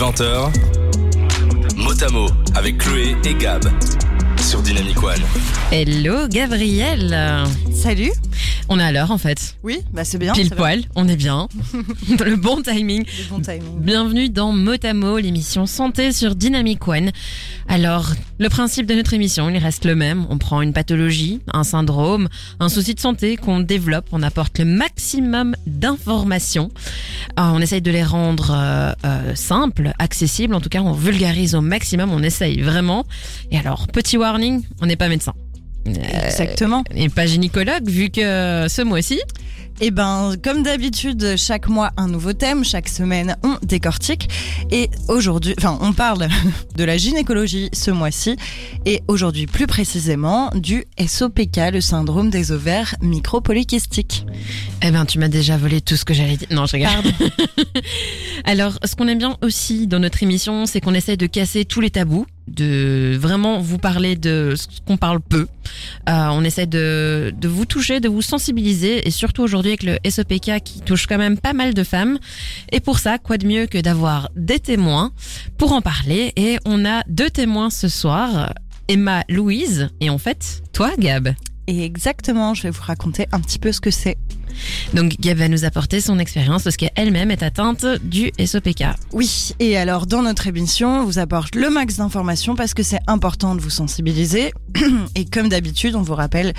20h, Motamo avec Chloé et Gab sur Dynamic One. Hello Gabriel Salut. On est à l'heure en fait. Oui, bah c'est bien. Pile poil, on est bien. Dans le bon timing. Le bon timing. Bienvenue dans Motamo, l'émission santé sur Dynamic One. Alors, le principe de notre émission, il reste le même. On prend une pathologie, un syndrome, un souci de santé qu'on développe, on apporte le maximum d'informations. Euh, on essaye de les rendre euh, euh, simples, accessibles. En tout cas, on vulgarise au maximum, on essaye vraiment. Et alors, petit warning, on n'est pas médecin. Euh, Exactement. et pas gynécologue, vu que euh, ce mois-ci, Et ben, comme d'habitude, chaque mois un nouveau thème, chaque semaine on décortique. Et aujourd'hui, enfin, on parle de la gynécologie ce mois-ci. Et aujourd'hui, plus précisément, du SOPK, le syndrome des ovaires micropolykystiques. Eh ben, tu m'as déjà volé tout ce que j'allais dire. Non, je rigole. Alors, ce qu'on aime bien aussi dans notre émission, c'est qu'on essaie de casser tous les tabous, de vraiment vous parler de ce qu'on parle peu. Euh, on essaie de, de vous toucher, de vous sensibiliser, et surtout aujourd'hui avec le SOPK qui touche quand même pas mal de femmes. Et pour ça, quoi de mieux que d'avoir des témoins pour en parler? Et on a deux témoins ce soir. Emma Louise et en fait toi Gab. Et exactement, je vais vous raconter un petit peu ce que c'est. Donc Gab va nous apporter son expérience parce qu'elle-même est atteinte du SOPK. Oui, et alors dans notre émission, on vous apporte le max d'informations parce que c'est important de vous sensibiliser. Et comme d'habitude, on vous rappelle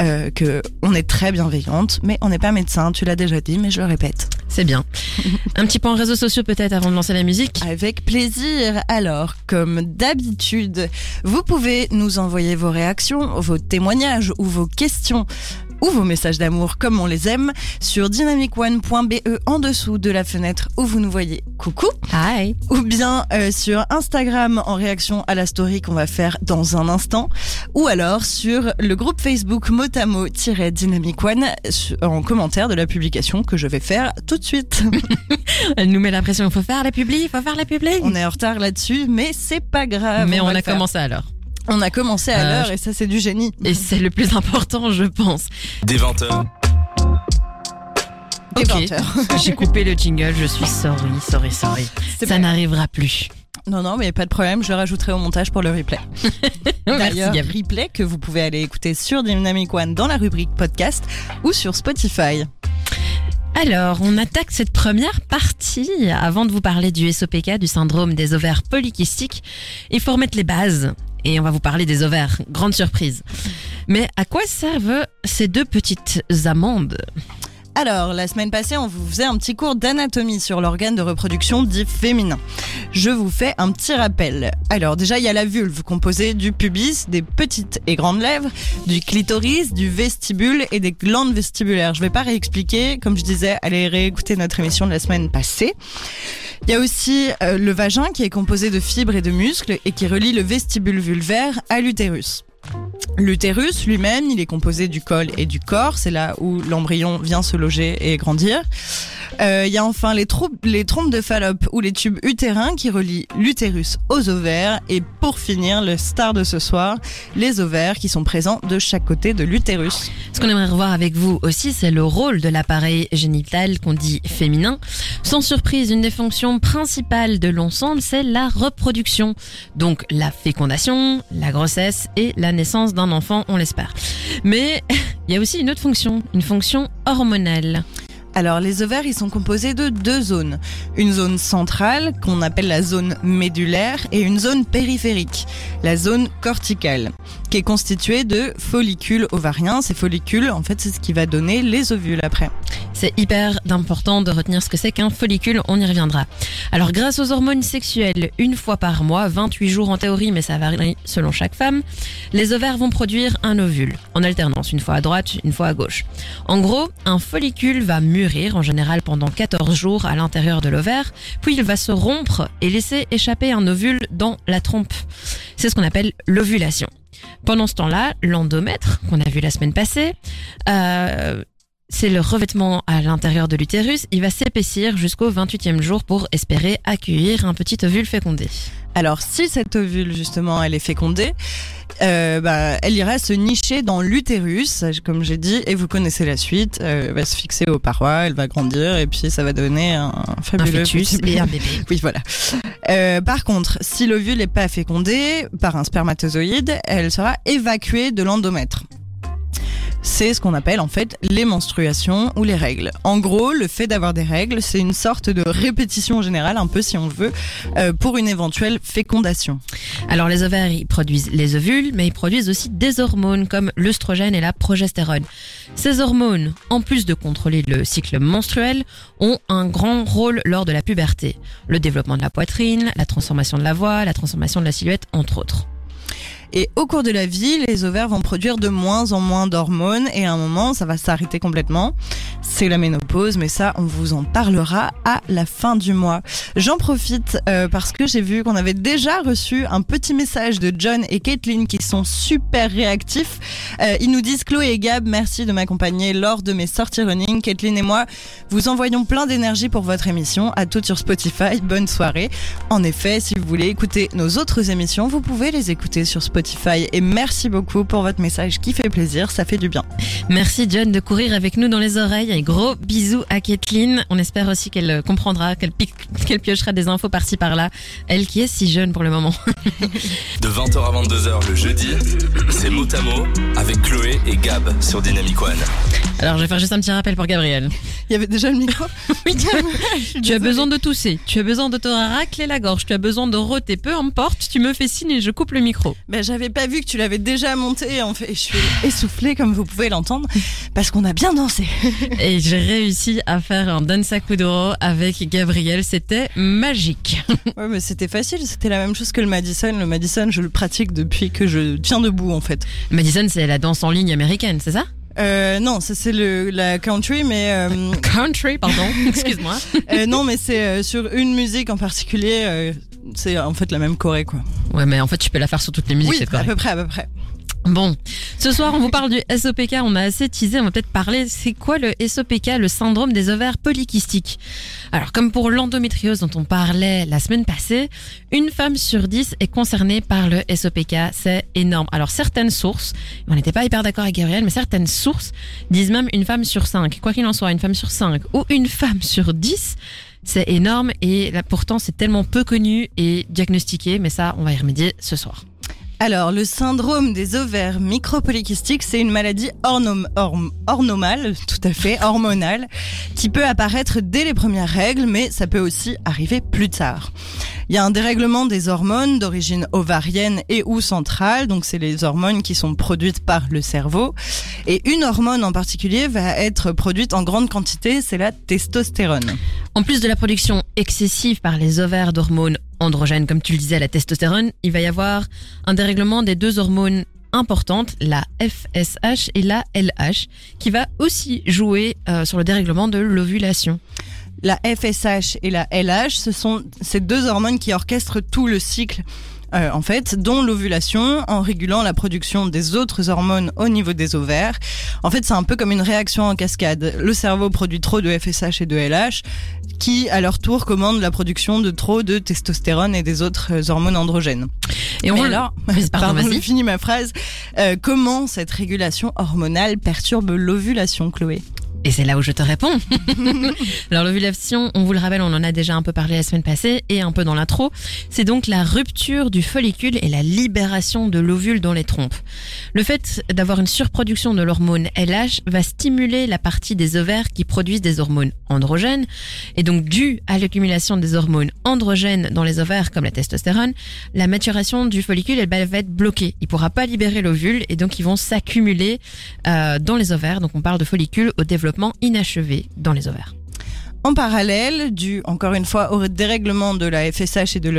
euh, que on est très bienveillante, mais on n'est pas médecin. Tu l'as déjà dit, mais je le répète. C'est bien. Un petit point réseaux sociaux peut-être avant de lancer la musique. Avec plaisir. Alors, comme d'habitude, vous pouvez nous envoyer vos réactions, vos témoignages ou vos questions ou vos messages d'amour comme on les aime sur dynamicone.be en dessous de la fenêtre où vous nous voyez. Coucou Hi. ou bien euh, sur Instagram en réaction à la story qu'on va faire dans un instant, ou alors sur le groupe Facebook Motamo-Dynamic One su- en commentaire de la publication que je vais faire tout de suite. Elle nous met la pression. Faut faire la publi, il faut faire la publi. on est en retard là-dessus, mais c'est pas grave. Mais on, a commencé alors. On a commencé à Euh, l'heure et ça c'est du génie. Et c'est le plus important, je pense. Dès 20h, Dès Ok. 20 heures. J'ai coupé le jingle, je suis sorry, sorry, sorry. Ça n'arrivera plus. Non, non, mais pas de problème, je le rajouterai au montage pour le replay. Merci D'ailleurs, Gab. replay que vous pouvez aller écouter sur Dynamic One dans la rubrique podcast ou sur Spotify. Alors, on attaque cette première partie. Avant de vous parler du SOPK, du syndrome des ovaires polykystiques, il faut remettre les bases. Et on va vous parler des ovaires. Grande surprise. Mais à quoi servent ces deux petites amandes? Alors, la semaine passée, on vous faisait un petit cours d'anatomie sur l'organe de reproduction dit féminin. Je vous fais un petit rappel. Alors, déjà, il y a la vulve composée du pubis, des petites et grandes lèvres, du clitoris, du vestibule et des glandes vestibulaires. Je vais pas réexpliquer. Comme je disais, allez réécouter notre émission de la semaine passée. Il y a aussi euh, le vagin qui est composé de fibres et de muscles et qui relie le vestibule vulvaire à l'utérus. L'utérus lui-même, il est composé du col et du corps, c'est là où l'embryon vient se loger et grandir. Euh, Il y a enfin les, les trompes de Fallope ou les tubes utérins qui relient l'utérus aux ovaires. Et pour finir, le star de ce soir, les ovaires qui sont présents de chaque côté de l'utérus. Ce qu'on aimerait revoir avec vous aussi, c'est le rôle de l'appareil génital qu'on dit féminin. Sans surprise, une des fonctions principales de l'ensemble, c'est la reproduction. Donc la fécondation, la grossesse et la naissance d'un enfant, on l'espère. Mais il y a aussi une autre fonction, une fonction hormonale. Alors les ovaires, ils sont composés de deux zones. Une zone centrale, qu'on appelle la zone médulaire, et une zone périphérique, la zone corticale, qui est constituée de follicules ovariens. Ces follicules, en fait, c'est ce qui va donner les ovules après. C'est hyper important de retenir ce que c'est qu'un follicule, on y reviendra. Alors grâce aux hormones sexuelles, une fois par mois, 28 jours en théorie, mais ça varie selon chaque femme, les ovaires vont produire un ovule, en alternance, une fois à droite, une fois à gauche. En gros, un follicule va mûrir, en général pendant 14 jours à l'intérieur de l'ovaire, puis il va se rompre et laisser échapper un ovule dans la trompe. C'est ce qu'on appelle l'ovulation. Pendant ce temps-là, l'endomètre, qu'on a vu la semaine passée, euh, c'est le revêtement à l'intérieur de l'utérus. Il va s'épaissir jusqu'au 28e jour pour espérer accueillir un petit ovule fécondé. Alors si cette ovule justement elle est fécondée, euh, bah, elle ira se nicher dans l'utérus, comme j'ai dit, et vous connaissez la suite. Euh, elle va se fixer aux parois, elle va grandir, et puis ça va donner un fabuleux un fœtus petit et un bébé. Oui, voilà. Euh, par contre, si l'ovule n'est pas fécondé par un spermatozoïde, elle sera évacuée de l'endomètre c'est ce qu'on appelle en fait les menstruations ou les règles. En gros, le fait d'avoir des règles, c'est une sorte de répétition générale, un peu si on veut, euh, pour une éventuelle fécondation. Alors les ovaires, ils produisent les ovules, mais ils produisent aussi des hormones comme l'œstrogène et la progestérone. Ces hormones, en plus de contrôler le cycle menstruel, ont un grand rôle lors de la puberté. Le développement de la poitrine, la transformation de la voix, la transformation de la silhouette, entre autres. Et au cours de la vie, les ovaires vont produire de moins en moins d'hormones et à un moment, ça va s'arrêter complètement. C'est la ménopause, mais ça, on vous en parlera à la fin du mois. J'en profite euh, parce que j'ai vu qu'on avait déjà reçu un petit message de John et Caitlin qui sont super réactifs. Euh, ils nous disent Chloé et Gab, merci de m'accompagner lors de mes sorties running. Caitlin et moi vous envoyons plein d'énergie pour votre émission. À toutes sur Spotify. Bonne soirée. En effet, si vous voulez écouter nos autres émissions, vous pouvez les écouter sur Spotify Spotify. Et merci beaucoup pour votre message qui fait plaisir, ça fait du bien. Merci John de courir avec nous dans les oreilles. Un gros bisous à Kathleen. On espère aussi qu'elle comprendra, qu'elle qu'elle piochera des infos par-ci par-là. Elle qui est si jeune pour le moment. de 20h à 22h le jeudi, c'est Motamo avec Chloé et Gab sur Dynamic One. Alors je vais faire juste un petit rappel pour Gabriel. Il y avait déjà le micro Oui, tu as besoin de tousser, tu as besoin de te racler la gorge, tu as besoin de roter, peu importe, tu me fais signe et je coupe le micro. Ben, j'avais pas vu que tu l'avais déjà monté en fait. Je suis essoufflée comme vous pouvez l'entendre parce qu'on a bien dansé. Et j'ai réussi à faire un danza kuduro avec Gabriel, c'était magique. Ouais, mais c'était facile, c'était la même chose que le Madison. Le Madison, je le pratique depuis que je tiens debout en fait. Madison, c'est la danse en ligne américaine, c'est ça? Euh, non, ça c'est le la country, mais euh, country, pardon, excuse-moi. euh, non, mais c'est euh, sur une musique en particulier. C'est en fait la même choré, quoi. Ouais, mais en fait, tu peux la faire sur toutes les musiques. Oui, à peu près, à peu près. Bon, ce soir on vous parle du SOPK, on a assez teasé, on va peut-être parler, c'est quoi le SOPK, le syndrome des ovaires polykystiques? Alors comme pour l'endométriose dont on parlait la semaine passée, une femme sur dix est concernée par le SOPK, c'est énorme. Alors certaines sources, on n'était pas hyper d'accord avec Gabriel, mais certaines sources disent même une femme sur cinq, quoi qu'il en soit, une femme sur cinq ou une femme sur dix, c'est énorme et pourtant c'est tellement peu connu et diagnostiqué, mais ça on va y remédier ce soir. Alors, le syndrome des ovaires micropolykystiques, c'est une maladie ornom ornomale, tout à fait, hormonale, qui peut apparaître dès les premières règles, mais ça peut aussi arriver plus tard. Il y a un dérèglement des hormones d'origine ovarienne et ou centrale, donc c'est les hormones qui sont produites par le cerveau. Et une hormone en particulier va être produite en grande quantité, c'est la testostérone. En plus de la production excessive par les ovaires d'hormones androgène, comme tu le disais, la testostérone, il va y avoir un dérèglement des deux hormones importantes, la FSH et la LH, qui va aussi jouer euh, sur le dérèglement de l'ovulation. La FSH et la LH, ce sont ces deux hormones qui orchestrent tout le cycle euh, en fait, dont l'ovulation en régulant la production des autres hormones au niveau des ovaires. En fait, c'est un peu comme une réaction en cascade. Le cerveau produit trop de FSH et de LH, qui à leur tour commandent la production de trop de testostérone et des autres hormones androgènes. Et on alors, pardon, j'ai fini ma phrase. Euh, comment cette régulation hormonale perturbe l'ovulation, Chloé? Et c'est là où je te réponds. Alors l'ovulation, on vous le rappelle, on en a déjà un peu parlé la semaine passée et un peu dans l'intro. C'est donc la rupture du follicule et la libération de l'ovule dans les trompes. Le fait d'avoir une surproduction de l'hormone LH va stimuler la partie des ovaires qui produisent des hormones androgènes. Et donc dû à l'accumulation des hormones androgènes dans les ovaires comme la testostérone, la maturation du follicule elle va être bloquée. Il pourra pas libérer l'ovule et donc ils vont s'accumuler euh, dans les ovaires. Donc on parle de follicule au développement inachevé dans les ovaires. En parallèle, dû encore une fois au dérèglement de la FSH et de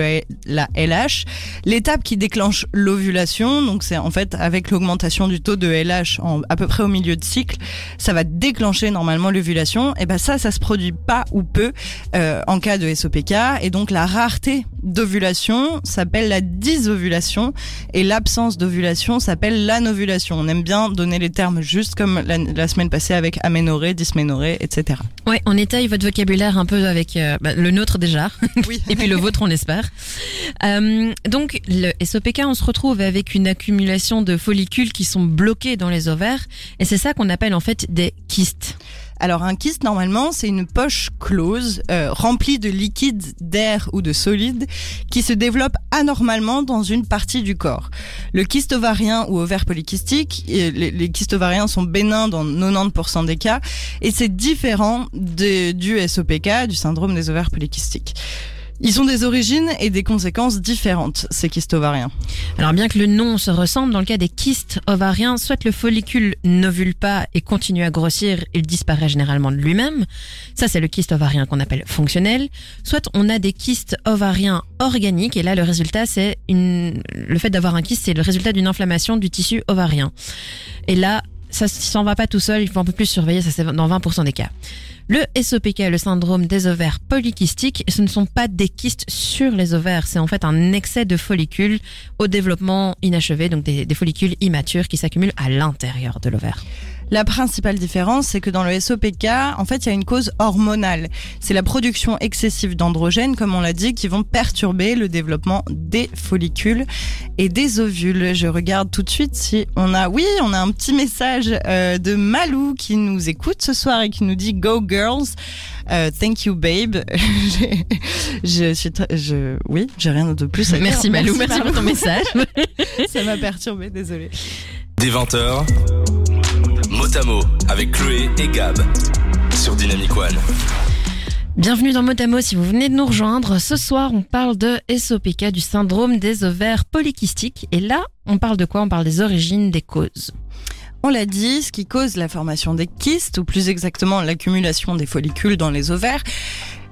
la LH, l'étape qui déclenche l'ovulation, donc c'est en fait avec l'augmentation du taux de LH en, à peu près au milieu de cycle, ça va déclencher normalement l'ovulation. Et ben ça, ça se produit pas ou peu euh, en cas de SOPK, et donc la rareté d'ovulation s'appelle la dysovulation et l'absence d'ovulation s'appelle l'anovulation. On aime bien donner les termes juste comme la, semaine passée avec aménorrhée, dysménorrhée, etc. Ouais, on étaye votre vocabulaire un peu avec euh, bah, le nôtre déjà, oui. et puis le vôtre on espère. Euh, donc le SOPK, on se retrouve avec une accumulation de follicules qui sont bloqués dans les ovaires et c'est ça qu'on appelle en fait des kystes. Alors un kyste normalement c'est une poche close euh, remplie de liquide, d'air ou de solide qui se développe anormalement dans une partie du corps. Le kyste ovarien ou ovaire polykystique, les, les kystes ovariens sont bénins dans 90% des cas et c'est différent du SOPK, du syndrome des ovaires polykystiques. Ils ont des origines et des conséquences différentes, ces kystes ovariens. Alors bien que le nom se ressemble, dans le cas des kystes ovariens, soit le follicule n'ovule pas et continue à grossir, il disparaît généralement de lui-même. Ça, c'est le kyste ovarien qu'on appelle fonctionnel. Soit on a des kystes ovariens organiques, et là, le résultat, c'est une... le fait d'avoir un kyste, c'est le résultat d'une inflammation du tissu ovarien. Et là, ça s'en va pas tout seul, il faut un peu plus surveiller, ça c'est dans 20% des cas. Le SOPK, le syndrome des ovaires polykystiques, ce ne sont pas des kystes sur les ovaires, c'est en fait un excès de follicules au développement inachevé, donc des, des follicules immatures qui s'accumulent à l'intérieur de l'ovaire. La principale différence, c'est que dans le SOPK, en fait, il y a une cause hormonale. C'est la production excessive d'androgènes, comme on l'a dit, qui vont perturber le développement des follicules et des ovules. Je regarde tout de suite si on a, oui, on a un petit message euh, de Malou qui nous écoute ce soir et qui nous dit Go Girls. Euh, thank you, babe. je suis, je, oui, j'ai rien de plus à dire. Merci Malou, merci, pour ton message. Ça m'a perturbé, désolé. Des 20h, Motamo avec Chloé et Gab sur Dynamic One. Bienvenue dans Motamo si vous venez de nous rejoindre. Ce soir, on parle de SOPK, du syndrome des ovaires polykystiques. Et là, on parle de quoi? On parle des origines, des causes. On l'a dit, ce qui cause la formation des kystes, ou plus exactement l'accumulation des follicules dans les ovaires,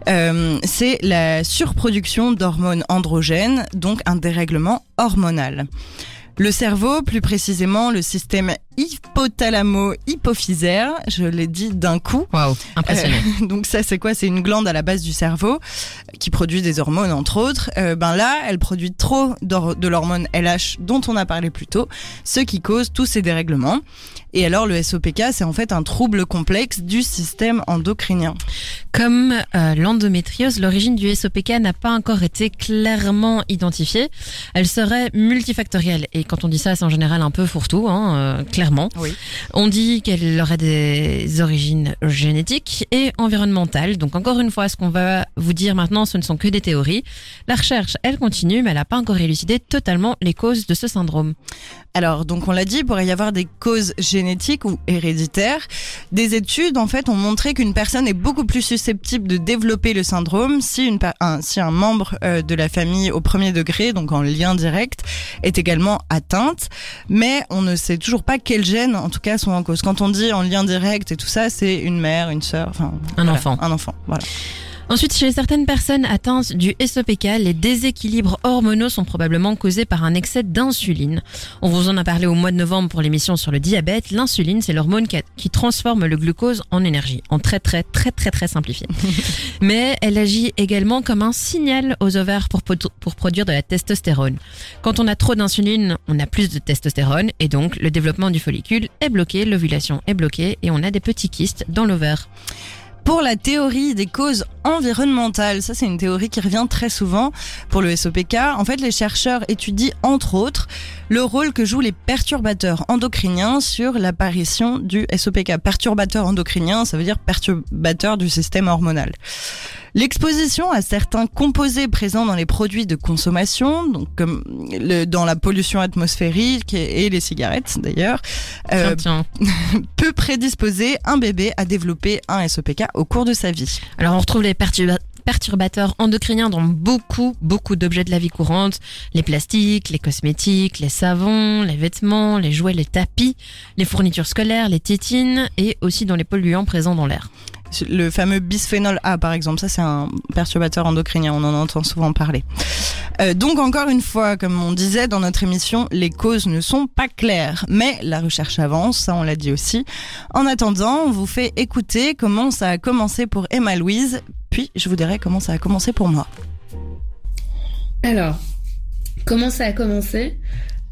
euh, c'est la surproduction d'hormones androgènes, donc un dérèglement hormonal. Le cerveau, plus précisément le système hypothalamo-hypophysaire, je l'ai dit d'un coup. Waouh, impressionnant. Euh, donc ça c'est quoi? C'est une glande à la base du cerveau qui produit des hormones entre autres. Euh, ben là, elle produit trop de l'hormone LH dont on a parlé plus tôt, ce qui cause tous ces dérèglements. Et alors le SOPK, c'est en fait un trouble complexe du système endocrinien. Comme euh, l'endométriose, l'origine du SOPK n'a pas encore été clairement identifiée. Elle serait multifactorielle. Et quand on dit ça, c'est en général un peu fourre-tout, hein, euh, clairement. Oui. On dit qu'elle aurait des origines génétiques et environnementales. Donc encore une fois, ce qu'on va vous dire maintenant, ce ne sont que des théories. La recherche, elle continue, mais elle n'a pas encore élucidé totalement les causes de ce syndrome. Alors, donc on l'a dit, il pourrait y avoir des causes génétiques ou héréditaires. Des études, en fait, ont montré qu'une personne est beaucoup plus susceptible de développer le syndrome si, une, un, si un membre euh, de la famille au premier degré, donc en lien direct, est également atteinte. Mais on ne sait toujours pas quels gènes, en tout cas, sont en cause. Quand on dit en lien direct et tout ça, c'est une mère, une sœur, enfin... Un enfant. Un enfant, voilà. Ensuite, chez certaines personnes atteintes du SOPK, les déséquilibres hormonaux sont probablement causés par un excès d'insuline. On vous en a parlé au mois de novembre pour l'émission sur le diabète. L'insuline, c'est l'hormone qui transforme le glucose en énergie, en très très très très très simplifié. Mais elle agit également comme un signal aux ovaires pour, pour produire de la testostérone. Quand on a trop d'insuline, on a plus de testostérone et donc le développement du follicule est bloqué, l'ovulation est bloquée et on a des petits kystes dans l'ovaire pour la théorie des causes environnementales. Ça, c'est une théorie qui revient très souvent pour le SOPK. En fait, les chercheurs étudient entre autres le rôle que jouent les perturbateurs endocriniens sur l'apparition du SOPK. Perturbateur endocrinien, ça veut dire perturbateur du système hormonal. L'exposition à certains composés présents dans les produits de consommation, donc comme le, dans la pollution atmosphérique et, les cigarettes d'ailleurs, euh, peut prédisposer un bébé à développer un SOPK au cours de sa vie. Alors on retrouve les perturbateurs endocriniens dans beaucoup, beaucoup d'objets de la vie courante. Les plastiques, les cosmétiques, les savons, les vêtements, les jouets, les tapis, les fournitures scolaires, les tétines et aussi dans les polluants présents dans l'air. Le fameux bisphénol A, par exemple, ça c'est un perturbateur endocrinien, on en entend souvent parler. Euh, donc encore une fois, comme on disait dans notre émission, les causes ne sont pas claires, mais la recherche avance, ça on l'a dit aussi. En attendant, on vous fait écouter comment ça a commencé pour Emma Louise, puis je vous dirai comment ça a commencé pour moi. Alors, comment ça a commencé?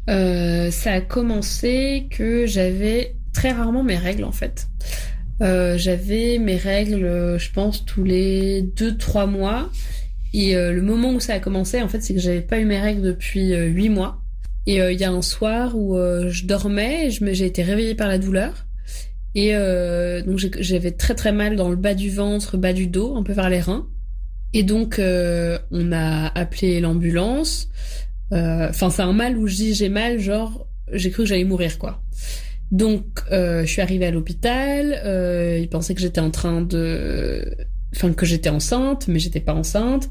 Euh, Ça a commencé que j'avais très rarement mes règles en fait. Euh, j'avais mes règles, je pense, tous les 2-3 mois. Et le moment où ça a commencé, en fait, c'est que j'avais pas eu mes règles depuis 8 mois. Et il y a un soir où je dormais, j'ai été réveillée par la douleur. Et donc j'avais très très mal dans le bas du ventre, bas du dos, un peu vers les reins. Et donc, euh, on a appelé l'ambulance. Euh, enfin, c'est un mal où je dis j'ai mal, genre, j'ai cru que j'allais mourir, quoi. Donc, euh, je suis arrivée à l'hôpital. Euh, ils pensaient que j'étais en train de... Enfin, que j'étais enceinte, mais j'étais pas enceinte.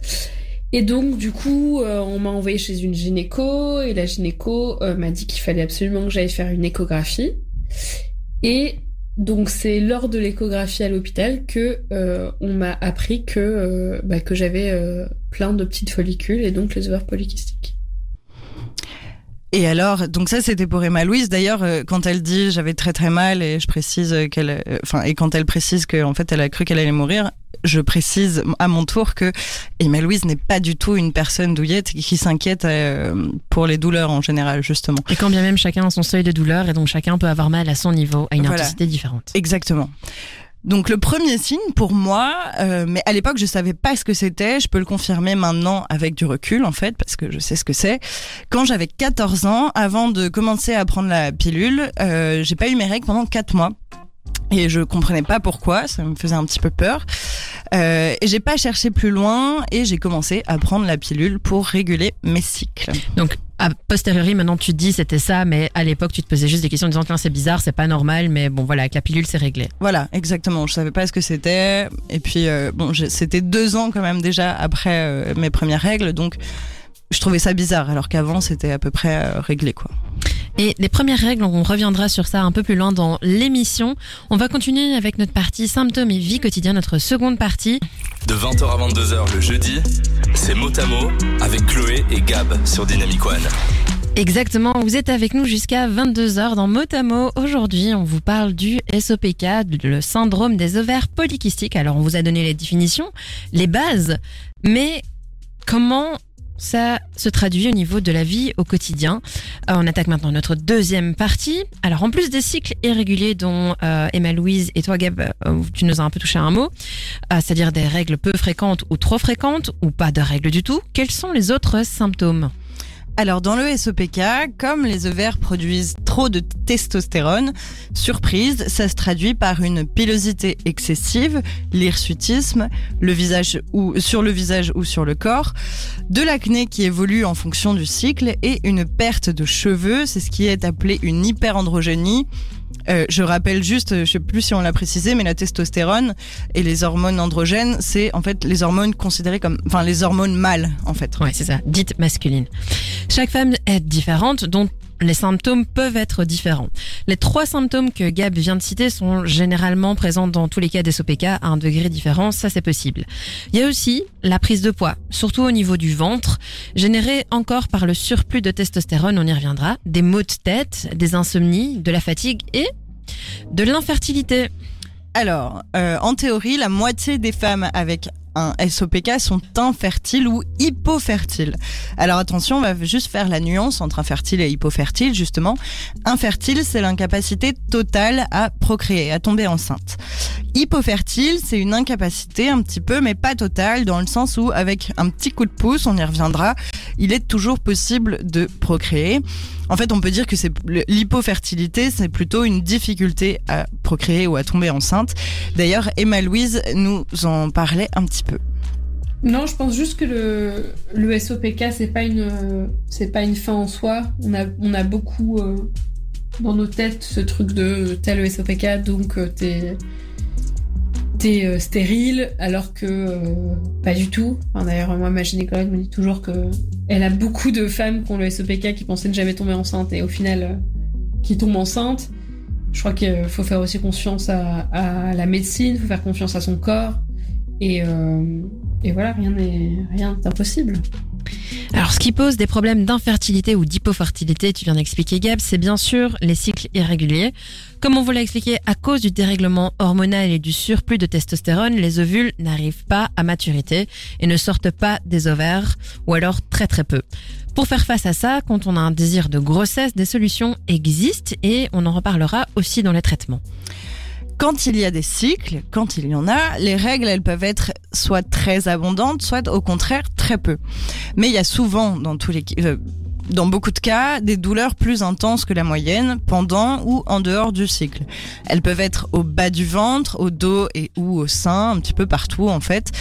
Et donc, du coup, euh, on m'a envoyé chez une gynéco. Et la gynéco m'a dit qu'il fallait absolument que j'aille faire une échographie. Et donc c'est lors de l'échographie à l'hôpital que euh, on m'a appris que euh, bah, que j'avais euh, plein de petites follicules et donc les ovaires polykystiques. Et alors, donc ça c'était pour Emma Louise. D'ailleurs, quand elle dit j'avais très très mal et je précise qu'elle, enfin et quand elle précise qu'en fait elle a cru qu'elle allait mourir, je précise à mon tour que Emma Louise n'est pas du tout une personne douillette qui s'inquiète euh, pour les douleurs en général, justement. Et quand bien même chacun a son seuil de douleur et donc chacun peut avoir mal à son niveau, à une intensité différente. Exactement. Donc le premier signe pour moi, euh, mais à l'époque je savais pas ce que c'était, je peux le confirmer maintenant avec du recul en fait, parce que je sais ce que c'est. Quand j'avais 14 ans, avant de commencer à prendre la pilule, euh, j'ai pas eu mes règles pendant 4 mois et je comprenais pas pourquoi, ça me faisait un petit peu peur. Euh, et j'ai pas cherché plus loin et j'ai commencé à prendre la pilule pour réguler mes cycles. Donc a posteriori, maintenant tu te dis c'était ça, mais à l'époque tu te posais juste des questions en disant c'est bizarre, c'est pas normal, mais bon voilà, avec la pilule c'est réglé. Voilà, exactement. Je savais pas ce que c'était. Et puis euh, bon, c'était deux ans quand même déjà après euh, mes premières règles, donc je trouvais ça bizarre, alors qu'avant c'était à peu près euh, réglé quoi. Et les premières règles, on reviendra sur ça un peu plus loin dans l'émission. On va continuer avec notre partie symptômes et vie quotidienne, notre seconde partie. De 20h à 22h le jeudi, c'est mot à mot avec Chloé et Gab sur Dynamic One. Exactement, vous êtes avec nous jusqu'à 22h dans Motamo. Aujourd'hui, on vous parle du SOPK, le syndrome des ovaires polykystiques. Alors, on vous a donné les définitions, les bases, mais comment ça se traduit au niveau de la vie au quotidien. Euh, on attaque maintenant notre deuxième partie. Alors en plus des cycles irréguliers dont euh, Emma Louise et toi Gab, euh, tu nous as un peu touché un mot, c'est-à-dire des règles peu fréquentes ou trop fréquentes ou pas de règles du tout, quels sont les autres symptômes? Alors dans le SOPK, comme les ovaires produisent trop de testostérone, surprise, ça se traduit par une pilosité excessive, l'hirsutisme, le visage ou sur le visage ou sur le corps, de l'acné qui évolue en fonction du cycle et une perte de cheveux, c'est ce qui est appelé une hyperandrogénie euh, je rappelle juste, je sais plus si on l'a précisé, mais la testostérone et les hormones androgènes, c'est en fait les hormones considérées comme, enfin les hormones mâles en fait. Ouais, c'est ça, dites masculines. Chaque femme est différente, donc les symptômes peuvent être différents. Les trois symptômes que Gab vient de citer sont généralement présents dans tous les cas des SOPK à un degré différent, ça c'est possible. Il y a aussi la prise de poids, surtout au niveau du ventre, générée encore par le surplus de testostérone, on y reviendra, des maux de tête, des insomnies, de la fatigue et de l'infertilité. Alors, euh, en théorie, la moitié des femmes avec un SOPK sont infertiles ou hypofertiles. Alors attention, on va juste faire la nuance entre infertile et hypofertile, justement. Infertile, c'est l'incapacité totale à procréer, à tomber enceinte. Hypofertile, c'est une incapacité un petit peu, mais pas totale, dans le sens où avec un petit coup de pouce, on y reviendra, il est toujours possible de procréer. En fait, on peut dire que c'est l'hypofertilité, c'est plutôt une difficulté à procréer ou à tomber enceinte. D'ailleurs, Emma Louise nous en parlait un petit peu. Non, je pense juste que le, SOPK c'est pas une pas une fin en soi. On a beaucoup euh, dans nos têtes ce truc de tel le SOPK donc euh, t'es euh, stérile alors que pas du tout. D'ailleurs moi ma gynécologue me dit toujours que elle a beaucoup de femmes qui ont le SOPK qui pensaient ne jamais tomber enceinte et au final qui tombent enceintes. Je crois qu'il faut faire aussi confiance à, la médecine, faut faire confiance à son corps. Et, euh, et voilà, rien n'est rien impossible. Alors, ce qui pose des problèmes d'infertilité ou d'hypofertilité, tu viens d'expliquer, Gab, c'est bien sûr les cycles irréguliers. Comme on vous l'a expliqué, à cause du dérèglement hormonal et du surplus de testostérone, les ovules n'arrivent pas à maturité et ne sortent pas des ovaires, ou alors très très peu. Pour faire face à ça, quand on a un désir de grossesse, des solutions existent et on en reparlera aussi dans les traitements. Quand il y a des cycles, quand il y en a, les règles, elles peuvent être soit très abondantes, soit au contraire très peu. Mais il y a souvent, dans tous les euh, dans beaucoup de cas, des douleurs plus intenses que la moyenne pendant ou en dehors du cycle. Elles peuvent être au bas du ventre, au dos et ou au sein, un petit peu partout en fait.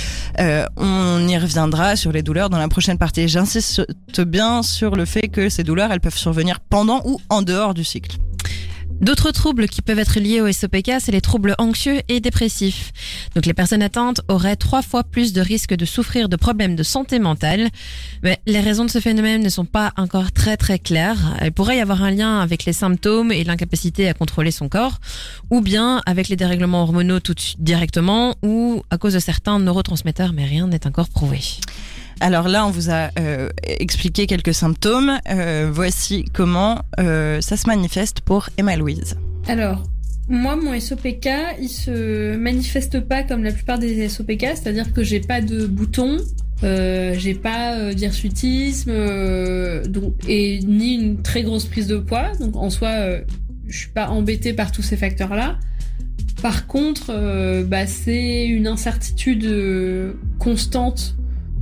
Euh, on y reviendra sur les douleurs dans la prochaine partie. J'insiste bien sur le fait que ces douleurs, elles peuvent survenir pendant ou en dehors du cycle. D'autres troubles qui peuvent être liés au SOPK, c'est les troubles anxieux et dépressifs. Donc les personnes atteintes auraient trois fois plus de risques de souffrir de problèmes de santé mentale. Mais les raisons de ce phénomène ne sont pas encore très très claires. Il pourrait y avoir un lien avec les symptômes et l'incapacité à contrôler son corps, ou bien avec les dérèglements hormonaux tout directement, ou à cause de certains neurotransmetteurs, mais rien n'est encore prouvé. Alors là, on vous a euh, expliqué quelques symptômes. Euh, voici comment euh, ça se manifeste pour Emma Louise. Alors, moi, mon SOPK, il se manifeste pas comme la plupart des SOPK, c'est-à-dire que j'ai pas de boutons, j'ai pas d'hirsutisme, donc et ni une très grosse prise de poids. Donc en soi, je suis pas embêtée par tous ces facteurs-là. Par contre, bah, c'est une incertitude constante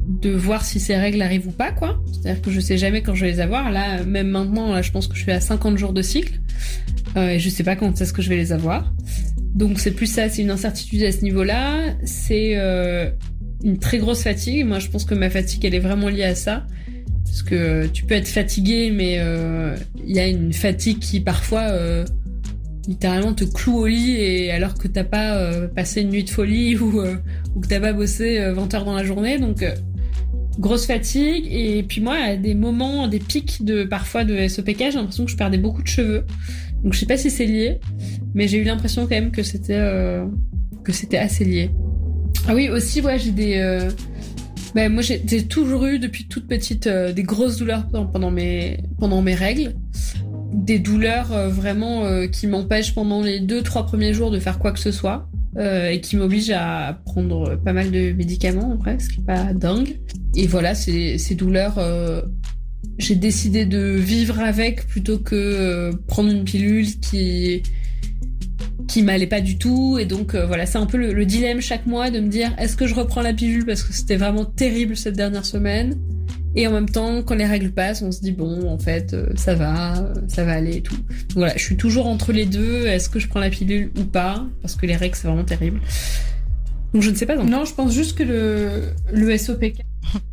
de voir si ces règles arrivent ou pas, quoi. C'est-à-dire que je sais jamais quand je vais les avoir. Là, même maintenant, je pense que je suis à 50 jours de cycle. Euh, et je sais pas quand est-ce que je vais les avoir. Donc c'est plus ça, c'est une incertitude à ce niveau-là. C'est euh, une très grosse fatigue. Moi, je pense que ma fatigue, elle est vraiment liée à ça. Parce que tu peux être fatigué, mais euh, il y a une fatigue qui parfois littéralement te cloue au lit et alors que t'as pas passé une nuit de folie ou, ou que t'as pas bossé 20 heures dans la journée. Donc grosse fatigue et puis moi à des moments, des pics de parfois de SOPK, j'ai l'impression que je perdais beaucoup de cheveux. Donc je sais pas si c'est lié, mais j'ai eu l'impression quand même que c'était euh, que c'était assez lié. Ah oui, aussi ouais, j'ai des euh... ben, moi j'ai toujours eu depuis toute petite euh, des grosses douleurs pendant mes pendant mes règles. Des douleurs euh, vraiment qui m'empêchent pendant les deux trois premiers jours de faire quoi que ce soit. Euh, et qui m'oblige à prendre pas mal de médicaments en vrai, ce qui est pas dingue. Et voilà, ces, douleurs, euh, j'ai décidé de vivre avec plutôt que euh, prendre une pilule qui qui m'allait pas du tout. Et donc voilà, c'est un peu le, dilemme chaque mois de me dire est-ce que je reprends la pilule parce que c'était vraiment terrible cette dernière semaine? Et en même temps, quand les règles passent, on se dit bon, en fait, euh, ça va, euh, ça va aller et tout. Donc voilà, je suis toujours entre les deux. Est-ce que je prends la pilule ou pas Parce que les règles, c'est vraiment terrible. Donc je ne sais pas. Non, je pense juste que le, le SOPK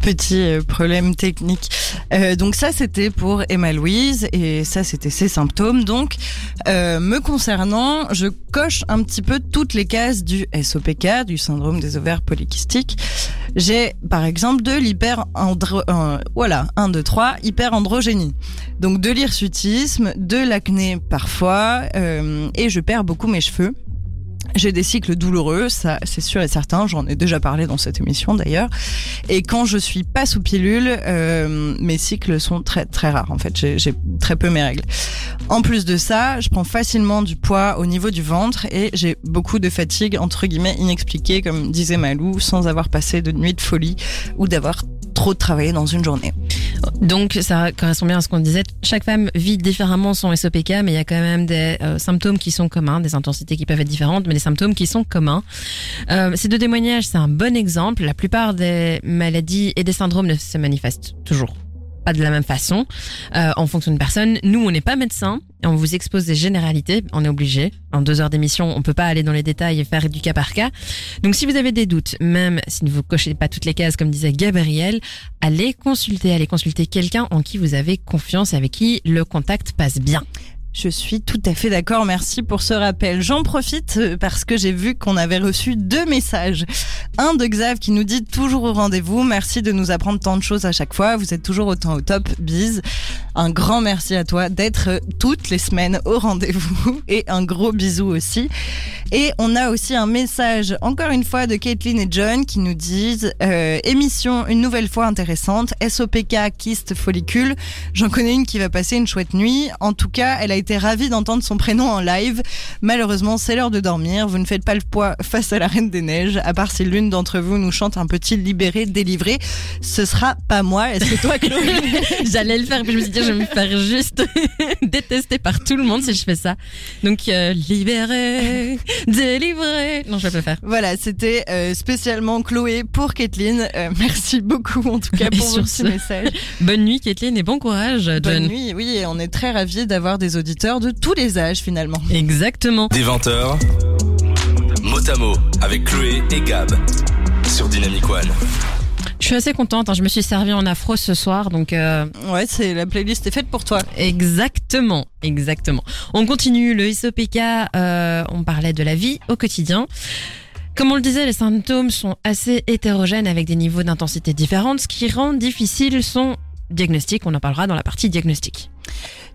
petit euh, problème technique. Euh, donc ça, c'était pour Emma Louise et ça, c'était ses symptômes. Donc, euh, me concernant, je coche un petit peu toutes les cases du SOPK, du syndrome des ovaires polykystiques. J'ai, par exemple, de l'hyper euh, voilà, 1, 2, 3, hyperandrogénie. Donc de l'hirsutisme, de l'acné parfois, et je perds beaucoup mes cheveux. J'ai des cycles douloureux, ça c'est sûr et certain, j'en ai déjà parlé dans cette émission d'ailleurs. Et quand je suis pas sous pilule, euh, mes cycles sont très très rares en fait, j'ai très peu mes règles. En plus de ça, je prends facilement du poids au niveau du ventre et j'ai beaucoup de fatigue entre guillemets inexpliquée comme disait Malou, sans avoir passé de nuit de folie ou d'avoir trop travailler dans une journée. Donc ça correspond bien à ce qu'on disait. Chaque femme vit différemment son SOPK, mais il y a quand même des euh, symptômes qui sont communs, des intensités qui peuvent être différentes, mais des symptômes qui sont communs. Euh, ces deux témoignages, c'est un bon exemple. La plupart des maladies et des syndromes ne se manifestent toujours de la même façon euh, en fonction de personne. Nous, on n'est pas médecin, on vous expose des généralités, on est obligé. En deux heures d'émission, on peut pas aller dans les détails et faire du cas par cas. Donc si vous avez des doutes, même si vous cochez pas toutes les cases comme disait Gabriel, allez consulter, allez consulter quelqu'un en qui vous avez confiance, avec qui le contact passe bien. Je suis tout à fait d'accord, merci pour ce rappel. J'en profite euh, parce que j'ai vu qu'on avait reçu deux messages. Un de Xav qui nous dit toujours au rendez-vous, merci de nous apprendre tant de choses à chaque fois, vous êtes toujours autant au top, bise. Un grand merci à toi d'être toutes les semaines au rendez-vous et un gros bisou aussi. Et on a aussi un message, encore une fois, de Caitlin et John qui nous disent euh, émission une nouvelle fois intéressante, SOPK kyste follicule. J'en connais une qui va passer une chouette nuit. En tout cas, elle a été ravie d'entendre son prénom en live. Malheureusement, c'est l'heure de dormir. Vous ne faites pas le poids face à la Reine des Neiges, à part si l'une d'entre vous nous chante un petit libéré, délivré. Ce sera pas moi. Est-ce que toi, Chloé J'allais le faire, puis je me suis dit, je vais me faire juste détester par tout le monde si je fais ça. Donc, euh, libéré, délivré. Non, je vais pas le faire. Voilà, c'était euh, spécialement Chloé pour Kathleen. Euh, merci beaucoup en tout cas pour ce, messages. Bonne nuit, Kathleen, et bon courage, John. Bonne nuit, oui, et on est très ravis d'avoir des auditeurs de tous les âges finalement. Exactement. Des 20h, mot à mot avec Chloé et Gab sur Dynamic One. Je suis assez contente, hein, je me suis servi en afro ce soir, donc euh, Ouais, c'est la playlist est faite pour toi. exactement, exactement. On continue, le SOPK, euh, on parlait de la vie au quotidien. Comme on le disait, les symptômes sont assez hétérogènes avec des niveaux d'intensité différentes, ce qui rend difficile son diagnostic, on en parlera dans la partie diagnostic.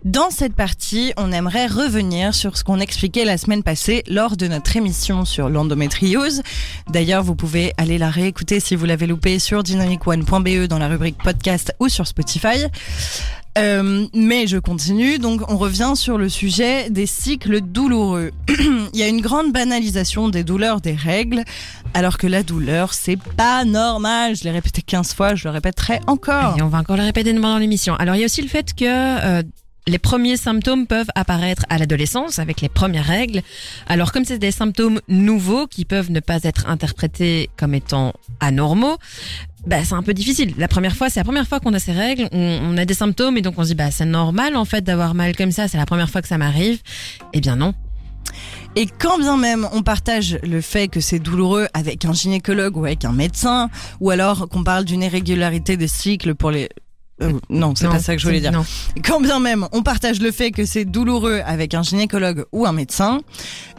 Dans cette partie, on aimerait revenir sur ce qu'on expliquait la semaine passée lors de notre émission sur l'endométriose. D'ailleurs, vous pouvez aller la réécouter si vous l'avez loupé sur dynamicone.be dans la rubrique podcast ou sur Spotify. Euh, mais je continue, donc on revient sur le sujet des cycles douloureux. Il y a une grande banalisation des douleurs des règles, alors que la douleur, c'est pas normal. Je l'ai répété 15 fois, je le répéterai encore. Et on va encore le répéter demain dans l'émission. Alors il y a aussi le fait que euh, les premiers symptômes peuvent apparaître à l'adolescence avec les premières règles. Alors comme c'est des symptômes nouveaux qui peuvent ne pas être interprétés comme étant anormaux, bah, c'est un peu difficile. La première fois, c'est la première fois qu'on a ces règles, on, a des symptômes et donc on se dit bah c'est normal en fait d'avoir mal comme ça, c'est la première fois que ça m'arrive. Eh bien non. Et quand bien même on partage le fait que c'est douloureux avec un gynécologue ou avec un médecin, ou alors qu'on parle d'une irrégularité des cycles pour les... euh, non, c'est pas ça que je voulais dire. Non. Quand bien même on partage le fait que c'est douloureux avec un gynécologue ou un médecin,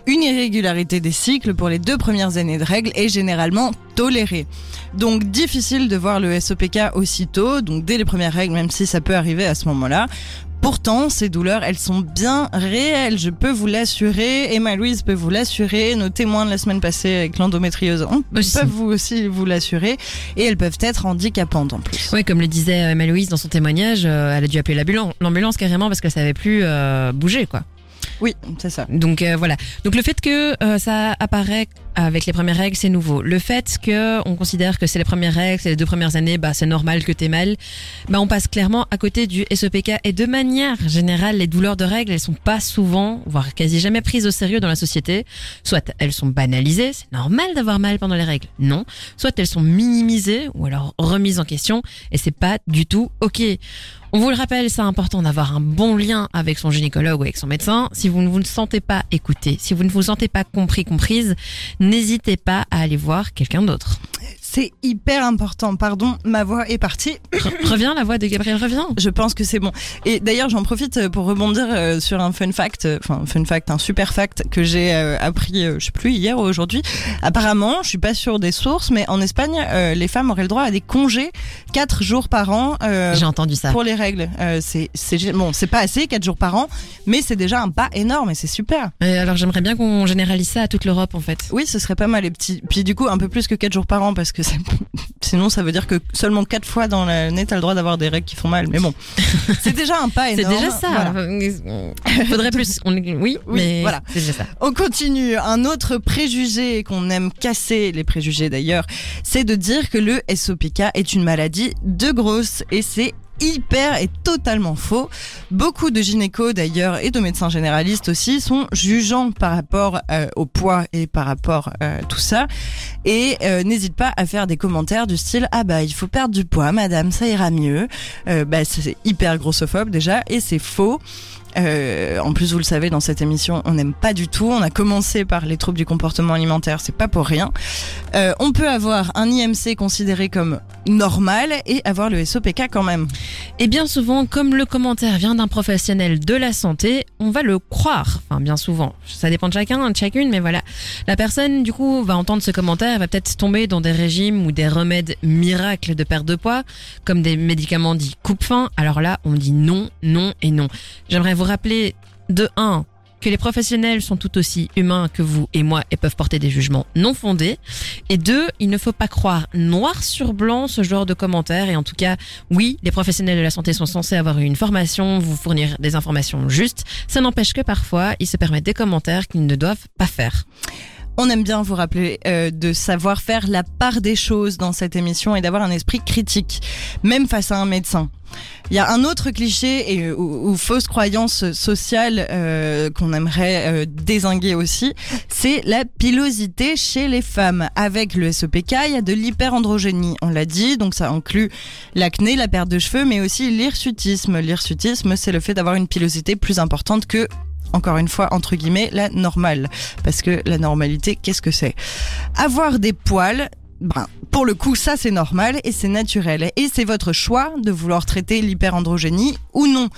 une irrégularité des cycles pour les deux premières années de règles est généralement tolérée. Donc difficile de voir le SOPK aussitôt, donc dès les premières règles, même si ça peut arriver à ce moment-là. Pourtant, ces douleurs, elles sont bien réelles, je peux vous l'assurer. Emma Louise peut vous l'assurer. Nos témoins de la semaine passée avec l'endométriose on- Aussi. peuvent vous aussi vous l'assurer. Et elles peuvent être handicapantes en plus. Ouais, comme le disait euh, Emma-Louise dans son témoignage, euh, elle a dû appeler l'ambulance, l'ambulance carrément parce qu'elle savait plus euh, bouger quoi. Oui, c'est ça. Donc euh, voilà. Donc le fait que euh, ça apparaît avec les premières règles, c'est nouveau. Le fait que on considère que c'est les premières règles, c'est les deux premières années, bah c'est normal que t'aies mal. Bah on passe clairement à côté du SOPK et de manière générale, les douleurs de règles, elles sont pas souvent, voire quasi jamais prises au sérieux dans la société. Soit elles sont banalisées, c'est normal d'avoir mal pendant les règles. Non. Soit elles sont minimisées ou alors remises en question et c'est pas du tout ok. On vous le rappelle, c'est important d'avoir un bon lien avec son gynécologue ou avec son médecin. Si vous ne vous sentez pas écouté, si vous ne vous sentez pas compris, comprise, n'hésitez pas à aller voir quelqu'un d'autre. C'est hyper important. Pardon, ma voix est partie. Re- Reviens, la voix de Gabriel revient. Je pense que c'est bon. Et d'ailleurs, j'en profite euh, pour rebondir euh, sur un fun fact, euh, enfin un fun fact, un super fact que j'ai appris, je sais plus hier ou aujourd'hui. Apparemment, je suis pas sûre des sources, mais en Espagne, les femmes auraient le droit à des congés quatre jours par an. euh, J'ai entendu ça. pour les règles, Euh, c'est c'est bon, c'est pas assez quatre jours par an, mais c'est déjà un pas énorme et c'est super. Et alors j'aimerais bien qu'on généralise ça à toute l'Europe en fait. Oui, ce serait pas mal les petits. Puis du coup, un peu plus que quatre jours par an parce que c'est- sinon ça veut dire que seulement quatre fois dans l'année t'as le droit d'avoir des règles qui font mal. Mais bon, c'est déjà un pas C'est énorme. déjà ça. Voilà. Il faudrait plus. On... Oui, Oui, mais voilà. c'est déjà ça. On continue. Un autre préjugé qu'on aime casser, les préjugés d'ailleurs, c'est de dire que le SOPK est une maladie de grosse et c'est hyper et totalement faux. Beaucoup de gynécos d'ailleurs et de médecins généralistes aussi sont jugeants par rapport euh, au poids et par rapport à tout ça et euh, n'hésitent pas à faire des commentaires du style ah bah il faut perdre du poids madame ça ira mieux. Euh, bah c'est hyper grossophobe déjà et c'est faux. Euh, en plus, vous le savez, dans cette émission, on n'aime pas du tout. On a commencé par les troubles du comportement alimentaire, c'est pas pour rien. Euh, on peut avoir un IMC considéré comme normal et avoir le SOPK quand même. Et bien souvent, comme le commentaire vient d'un professionnel de la santé, on va le croire. Enfin, bien souvent. Ça dépend de chacun, de chacune, mais voilà. La personne, du coup, va entendre ce commentaire, va peut-être tomber dans des régimes ou des remèdes miracles de perte de poids, comme des médicaments dits coupe-faim. Alors là, on dit non, non et non. J'aimerais vous rappeler de 1 que les professionnels sont tout aussi humains que vous et moi et peuvent porter des jugements non fondés. Et deux, il ne faut pas croire noir sur blanc ce genre de commentaires. Et en tout cas, oui, les professionnels de la santé sont censés avoir une formation, vous fournir des informations justes. Ça n'empêche que parfois, ils se permettent des commentaires qu'ils ne doivent pas faire. On aime bien vous rappeler euh, de savoir faire la part des choses dans cette émission et d'avoir un esprit critique, même face à un médecin. Il y a un autre cliché et, ou, fausse croyance sociale euh, qu'on aimerait euh, désinguer aussi, c'est la pilosité chez les femmes. Avec le SOPK, il y a de l'hyperandrogénie, on l'a dit, donc ça inclut l'acné, la perte de cheveux, mais aussi l'hirsutisme. L'hirsutisme, c'est le fait d'avoir une pilosité plus importante que encore une fois, entre guillemets, la normale. Parce que la normalité, qu'est-ce que c'est? Avoir des poils, ben, pour le coup, ça c'est normal et c'est naturel. Et c'est votre choix de vouloir traiter l'hyperandrogénie ou non.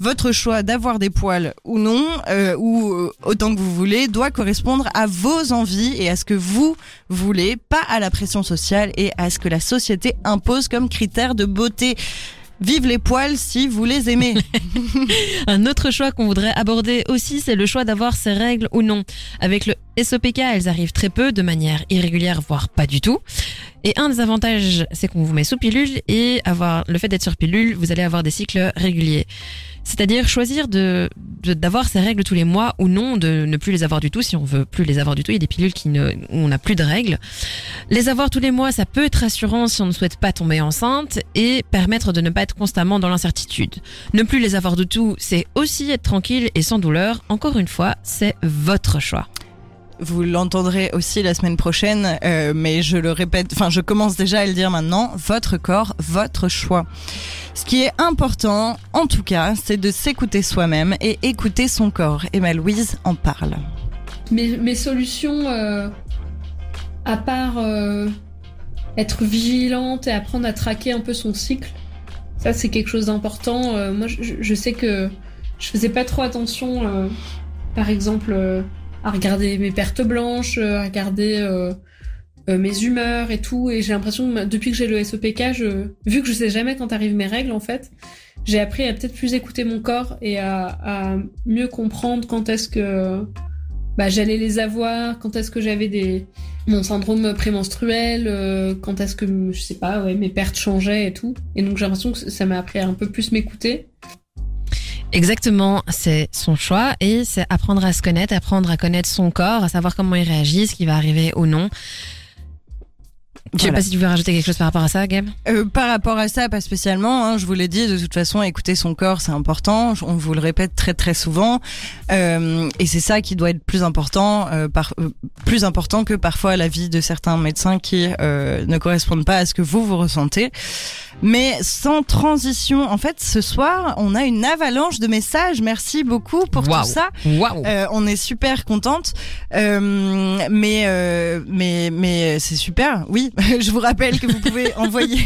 Votre choix d'avoir des poils ou non, euh, ou euh, autant que vous voulez, doit correspondre à vos envies et à ce que vous voulez, pas à la pression sociale et à ce que la société impose comme critère de beauté. Vive les poils si vous les aimez. Un autre choix qu'on voudrait aborder aussi, c'est le choix d'avoir ses règles ou non. Avec le SOPK, elles arrivent très peu, de manière irrégulière, voire pas du tout. Et un des avantages, c'est qu'on vous met sous pilule et avoir le fait d'être sur pilule, vous allez avoir des cycles réguliers. C'est-à-dire choisir de d'avoir ces règles tous les mois ou non, de ne plus les avoir du tout si on veut plus les avoir du tout. Il y a des pilules qui ne, où on n'a plus de règles. Les avoir tous les mois, ça peut être rassurant si on ne souhaite pas tomber enceinte et permettre de ne pas être constamment dans l'incertitude. Ne plus les avoir du tout, c'est aussi être tranquille et sans douleur. Encore une fois, c'est votre choix. Vous l'entendrez aussi la semaine prochaine, euh, mais je le répète, enfin je commence déjà à le dire maintenant, votre corps, votre choix. Ce qui est important, en tout cas, c'est de s'écouter soi-même et écouter son corps. Emma Louise en parle. Mes, mes solutions, euh, à part euh, être vigilante et apprendre à traquer un peu son cycle, ça c'est quelque chose d'important. moi je, je, sais que je faisais pas trop attention, par exemple à regarder mes pertes blanches, à regarder euh, euh, mes humeurs et tout. Et j'ai l'impression que depuis que j'ai le SOPK, je, vu que je sais jamais quand arrivent mes règles en fait, j'ai appris à peut-être plus écouter mon corps et à, mieux comprendre quand est-ce que bah, j'allais les avoir, quand est-ce que j'avais des mon syndrome prémenstruel, euh, quand est-ce que je sais pas, ouais, mes pertes changeaient et tout. Et donc j'ai l'impression que ça m'a appris à un peu plus m'écouter. Exactement, c'est son choix et c'est apprendre à se connaître, apprendre à connaître son corps, à savoir comment il réagit, ce qui va arriver ou non. Je sais pas si tu veux rajouter quelque chose par rapport à ça, Gab. Euh, par rapport à ça, pas spécialement. Hein, je vous l'ai dit, de toute façon, écouter son corps, c'est important. On vous le répète très très souvent, euh, et c'est ça qui doit être plus important, euh, par, euh, plus important que parfois la vie de certains médecins qui euh, ne correspondent pas à ce que vous vous ressentez. Mais sans transition, en fait, ce soir, on a une avalanche de messages. Merci beaucoup pour tout ça. Wow. Euh, on est super contente. Euh, mais euh, mais mais c'est super. Oui, je vous rappelle que vous pouvez envoyer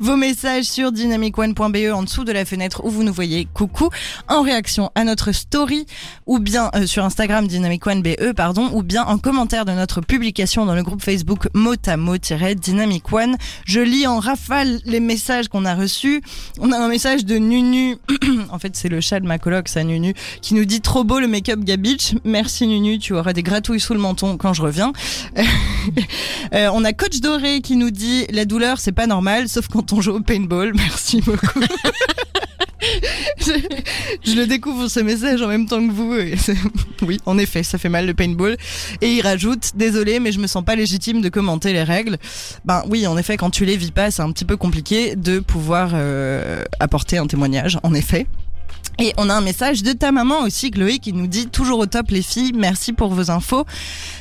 vos messages sur dynamicone.be en dessous de la fenêtre où vous nous voyez. Coucou en réaction à notre story ou bien euh, sur Instagram dynamicone.be pardon ou bien en commentaire de notre publication dans le groupe Facebook motamo-dynamic one. Je lis en rafale les messages qu'on a reçus. On a un message de Nunu. en fait, c'est le chat de ma coloc, ça Nunu, qui nous dit trop beau le make-up Gabitch. Merci Nunu, tu auras des gratouilles sous le menton quand je reviens. euh, on a Coach Doré qui nous dit la douleur c'est pas normal, sauf quand on joue au paintball. Merci beaucoup. je, le découvre ce message en même temps que vous. oui, en effet, ça fait mal le paintball. Et il rajoute, désolé, mais je me sens pas légitime de commenter les règles. Ben oui, en effet, quand tu les vis pas, c'est un petit peu compliqué de pouvoir euh, apporter un témoignage. En effet. Et on a un message de ta maman aussi, Chloé, qui nous dit toujours au top les filles, merci pour vos infos.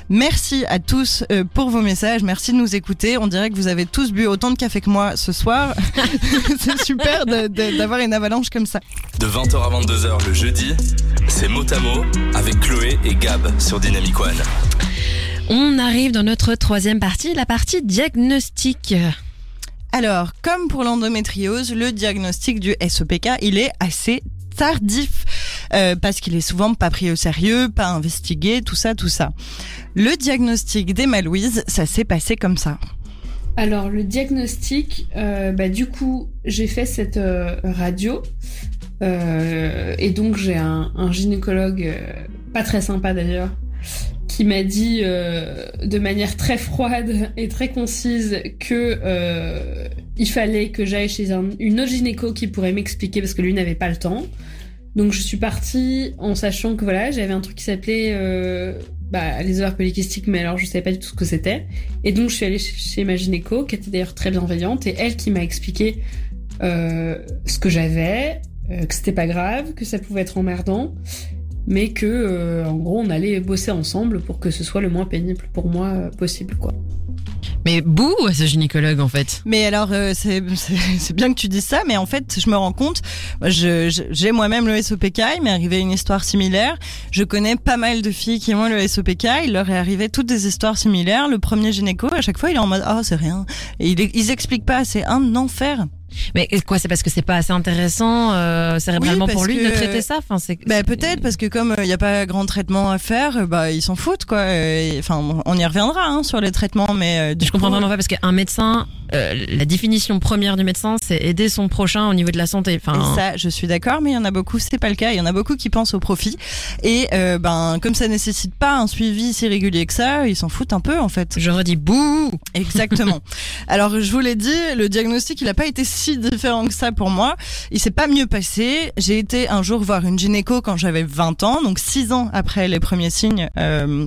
Merci à tous euh, pour vos messages, merci de nous écouter. On dirait que vous avez tous bu autant de café que moi ce soir. c'est super d'avoir une avalanche comme ça. De 20h à 22h le jeudi, c'est Motamo avec Chloé et Gab sur Dynamic One. On arrive dans notre troisième partie, la partie diagnostic. Alors, comme pour l'endométriose, le diagnostic du SOPK, il est assez tardif euh, parce qu'il est souvent pas pris au sérieux, pas investigué, tout ça, tout ça. Le diagnostic d'Emma Louise, ça s'est passé comme ça. Alors le diagnostic, euh, bah, du coup j'ai fait cette euh, radio et donc j'ai un, un, gynécologue pas très sympa d'ailleurs qui m'a dit de manière très froide et très concise que il fallait que j'aille chez un, une autre gynéco qui pourrait m'expliquer parce que lui n'avait pas le temps. Donc je suis partie en sachant que voilà, j'avais un truc qui s'appelait euh, bah, les ovaires polykystiques, mais alors je savais pas du tout ce que c'était. Et donc je suis allée chez ma gynéco, qui était d'ailleurs très bienveillante, et elle qui m'a expliqué euh, ce que j'avais, euh, que c'était pas grave, que ça pouvait être emmerdant, mais que euh, en gros on allait bosser ensemble pour que ce soit le moins pénible pour moi euh, possible, quoi. Mais bouh à ce gynécologue en fait. Mais alors euh, c'est bien que tu dis ça, mais en fait je me rends compte, j'ai moi-même le SOPK, il m'est arrivé une histoire similaire. Je connais pas mal de filles qui ont le SOPK, il leur est arrivé toutes des histoires similaires. Le premier gynéco, à chaque fois il est en mode oh c'est rien, et ils, ils expliquent pas, c'est un enfer. Mais quoi, c'est parce que c'est pas assez intéressant euh, cérébralement pour lui de traiter ça? Enfin, c'est. Bah, peut-être parce que comme il euh, n'y a pas grand traitement à faire, euh, bah ils s'en foutent quoi. Enfin, on y reviendra hein, sur les traitements, mais je comprends vraiment pas parce qu'un médecin, la définition première du médecin, c'est aider son prochain au niveau de la santé. Enfin. ça, je suis d'accord, mais il y en a beaucoup, c'est pas le cas. Il y en a beaucoup qui pensent au profit et ben comme ça nécessite pas un suivi si régulier que ça, ils s'en foutent un peu en fait. Je redis bouh. Exactement. Alors je vous l'ai dit, le diagnostic il a pas été si différent que ça pour moi. Il s'est pas mieux passé. J'ai été un jour voir une gynéco quand j'avais 20 ans, donc 6 ans après les premiers signes euh,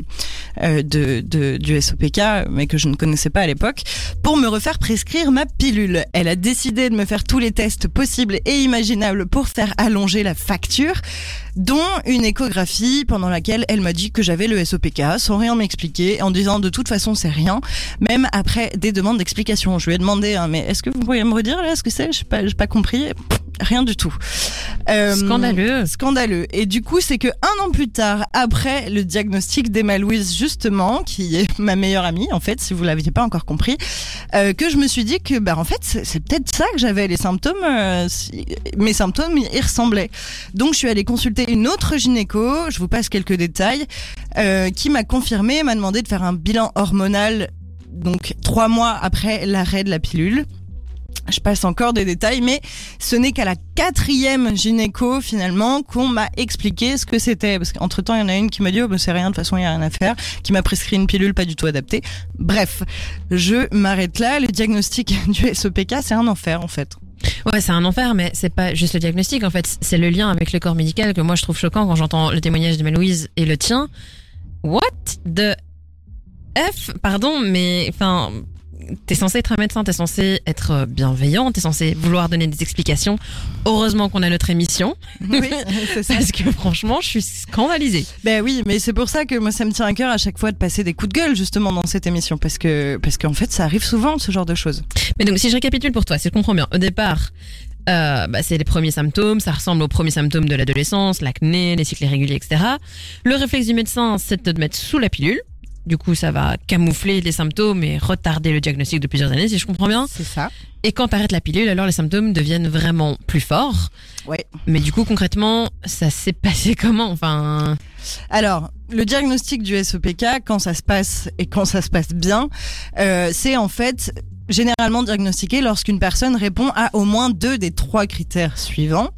euh, de, de, du SOPK, mais que je ne connaissais pas à l'époque, pour me refaire prescrire ma pilule. Elle a décidé de me faire tous les tests possibles et imaginables pour faire allonger la facture dont une échographie pendant laquelle elle m'a dit que j'avais le SOPK sans rien m'expliquer, en disant de toute façon c'est rien, même après des demandes d'explication. Je lui ai demandé, hein, mais est-ce que vous pourriez me redire là ce que c'est? Je n'ai pas, pas compris. Rien du tout. Euh, scandaleux. Scandaleux. Et du coup, c'est que un an plus tard, après le diagnostic d'Emma Louise, justement, qui est ma meilleure amie, en fait, si vous l'aviez pas encore compris, euh, que je me suis dit que, bah, en fait, c'est peut-être ça que j'avais les symptômes. Euh, mes symptômes y ressemblaient. Donc, je suis allée consulter une autre gynéco. Je vous passe quelques détails, euh, qui m'a confirmé, m'a demandé de faire un bilan hormonal. Donc, trois mois après l'arrêt de la pilule. Je passe encore des détails, mais ce n'est qu'à la quatrième gynéco finalement qu'on m'a expliqué ce que c'était. Parce qu'entre temps, il y en a une qui m'a dit oh, ben, c'est rien, de toute façon il y a rien à faire, qui m'a prescrit une pilule pas du tout adaptée. Bref, je m'arrête là. Le diagnostic du SOPK, c'est un enfer en fait. Ouais, c'est un enfer, mais c'est pas juste le diagnostic. En fait, c'est le lien avec le corps médical que moi je trouve choquant quand j'entends le témoignage de Louise et le tien. What the F, pardon, mais enfin, t'es censé être un médecin, t'es censé être bienveillant, t'es censé vouloir donner des explications. Heureusement qu'on a notre émission. Oui, c'est ça. Parce que franchement, je suis scandalisée. Ben oui, mais c'est pour ça que moi, ça me tient à cœur à chaque fois de passer des coups de gueule, justement, dans cette émission. Parce que, parce qu'en fait, ça arrive souvent, ce genre de choses. Mais donc, si je récapitule pour toi, si je comprends bien, au départ, euh, bah, c'est les premiers symptômes, ça ressemble aux premiers symptômes de l'adolescence, l'acné, les cycles irréguliers, etc. Le réflexe du médecin, c'est de te mettre sous la pilule. Du coup, ça va camoufler les symptômes et retarder le diagnostic de plusieurs années, si je comprends bien. C'est ça. Et quand t'arrêtes la pilule, alors les symptômes deviennent vraiment plus forts. Ouais. Mais du coup, concrètement, ça s'est passé comment Enfin? Alors, le diagnostic du SOPK, quand ça se passe et quand ça se passe bien, euh, c'est en fait généralement diagnostiqué lorsqu'une personne répond à au moins deux des trois critères suivants.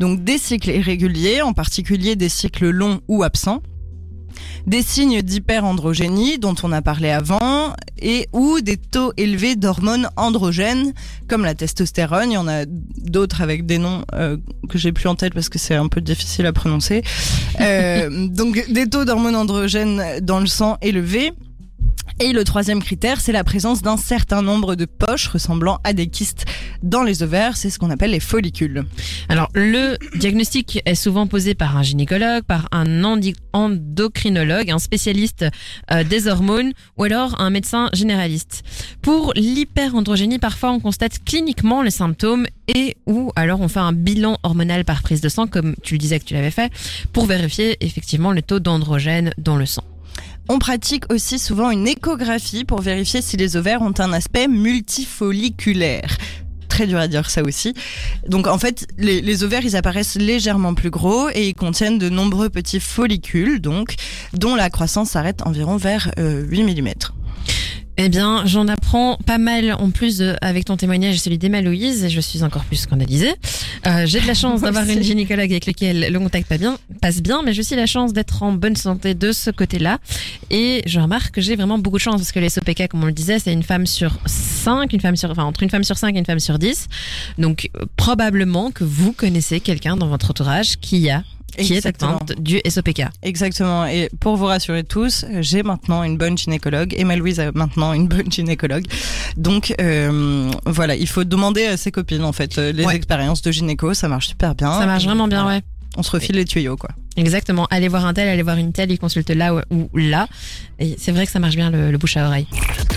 Donc des cycles irréguliers, en particulier des cycles longs ou absents des signes d'hyperandrogénie dont on a parlé avant et ou des taux élevés d'hormones androgènes comme la testostérone. Il y en a d'autres avec des noms euh, que j'ai plus en tête parce que c'est un peu difficile à prononcer. Euh, donc des taux d'hormones androgènes dans le sang élevés Et le troisième critère, c'est la présence d'un certain nombre de poches ressemblant à des kystes dans les ovaires. C'est ce qu'on appelle les follicules. Alors, le diagnostic est souvent posé par un gynécologue, par un endocrinologue, un spécialiste euh, des hormones ou alors un médecin généraliste. Pour l'hyperandrogénie, parfois on constate cliniquement les symptômes et ou alors on fait un bilan hormonal par prise de sang, comme tu le disais que tu l'avais fait, pour vérifier effectivement le taux d'androgène dans le sang. On pratique aussi souvent une échographie pour vérifier si les ovaires ont un aspect multifolliculaire très dur à dire ça aussi. Donc en fait, les, ovaires, ils apparaissent légèrement plus gros et ils contiennent de nombreux petits follicules, donc dont la croissance s'arrête environ vers 8 euh, mm. Eh bien, j'en apprends pas mal en plus avec ton témoignage et celui d'Emma Louise, et je suis encore plus scandalisée. Euh, j'ai de la chance d'avoir une gynécologue avec laquelle le contact pas bien, passe bien, mais j'ai aussi la chance d'être en bonne santé de ce côté-là. Et je remarque que j'ai vraiment beaucoup de chance parce que les SOPK, comme on le disait, c'est une femme sur 5, une femme sur, enfin, entre une femme sur 5 et une femme sur 10. Donc, euh, probablement que vous connaissez quelqu'un dans votre entourage qui a qui est atteinte du SOPK. Exactement. Et pour vous rassurer tous, j'ai maintenant une bonne gynécologue. Emma Louise a maintenant une bonne gynécologue. Donc euh, voilà, il faut demander à ses copines en fait euh, les expériences de gynéco. Ça marche super bien. Ça marche vraiment bien, ouais. On se refile les tuyaux, quoi. Exactement. Allez voir un tel, allez voir une telle, il consulte là ou, là. Et c'est vrai que ça marche bien le, bouche à oreille.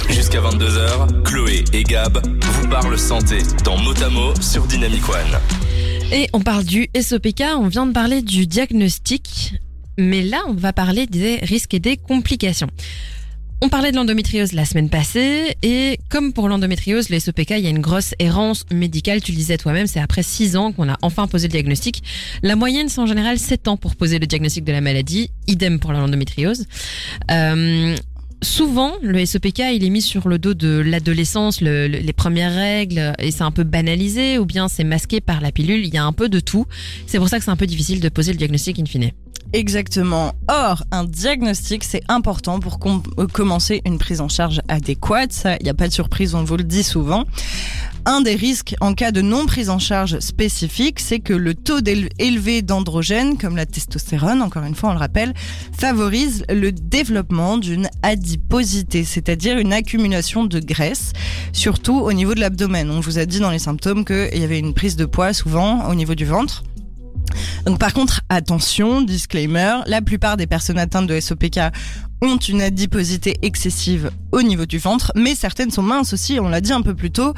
Jusqu'à 22h, Chloé et Gab vous parlent santé dans Motamo sur Dynamic One. Et on parle du SOPK, on vient de parler du diagnostic, mais là on va parler des risques et des complications. On parlait de l'endométriose la semaine passée et comme pour l'endométriose, le SOPK, il y a une grosse errance médicale, tu le disais toi-même, c'est après 6 ans qu'on a enfin posé le diagnostic. La moyenne c'est en général 7 ans pour poser le diagnostic de la maladie, idem pour l'endométriose. Euh, souvent, le SOPK, il est mis sur le dos de l'adolescence, les premières règles, et c'est un peu banalisé, ou bien c'est masqué par la pilule. Il y a un peu de tout. C'est pour ça que c'est un peu difficile de poser le diagnostic in fine. Exactement. Or, un diagnostic, c'est important pour euh, commencer une prise en charge adéquate. Ça, il n'y a pas de surprise, on vous le dit souvent. Un des risques en cas de non prise en charge spécifique, c'est que le taux élevé d'androgènes, comme la testostérone, encore une fois on le rappelle, favorise le développement d'une adiposité, c'est-à-dire une accumulation de graisse, surtout au niveau de l'abdomen. On vous a dit dans les symptômes qu'il y avait une prise de poids souvent au niveau du ventre. Donc par contre, attention, disclaimer, la plupart des personnes atteintes de SOPK ont une adiposité excessive au niveau du ventre, mais certaines sont minces aussi, on l'a dit un peu plus tôt.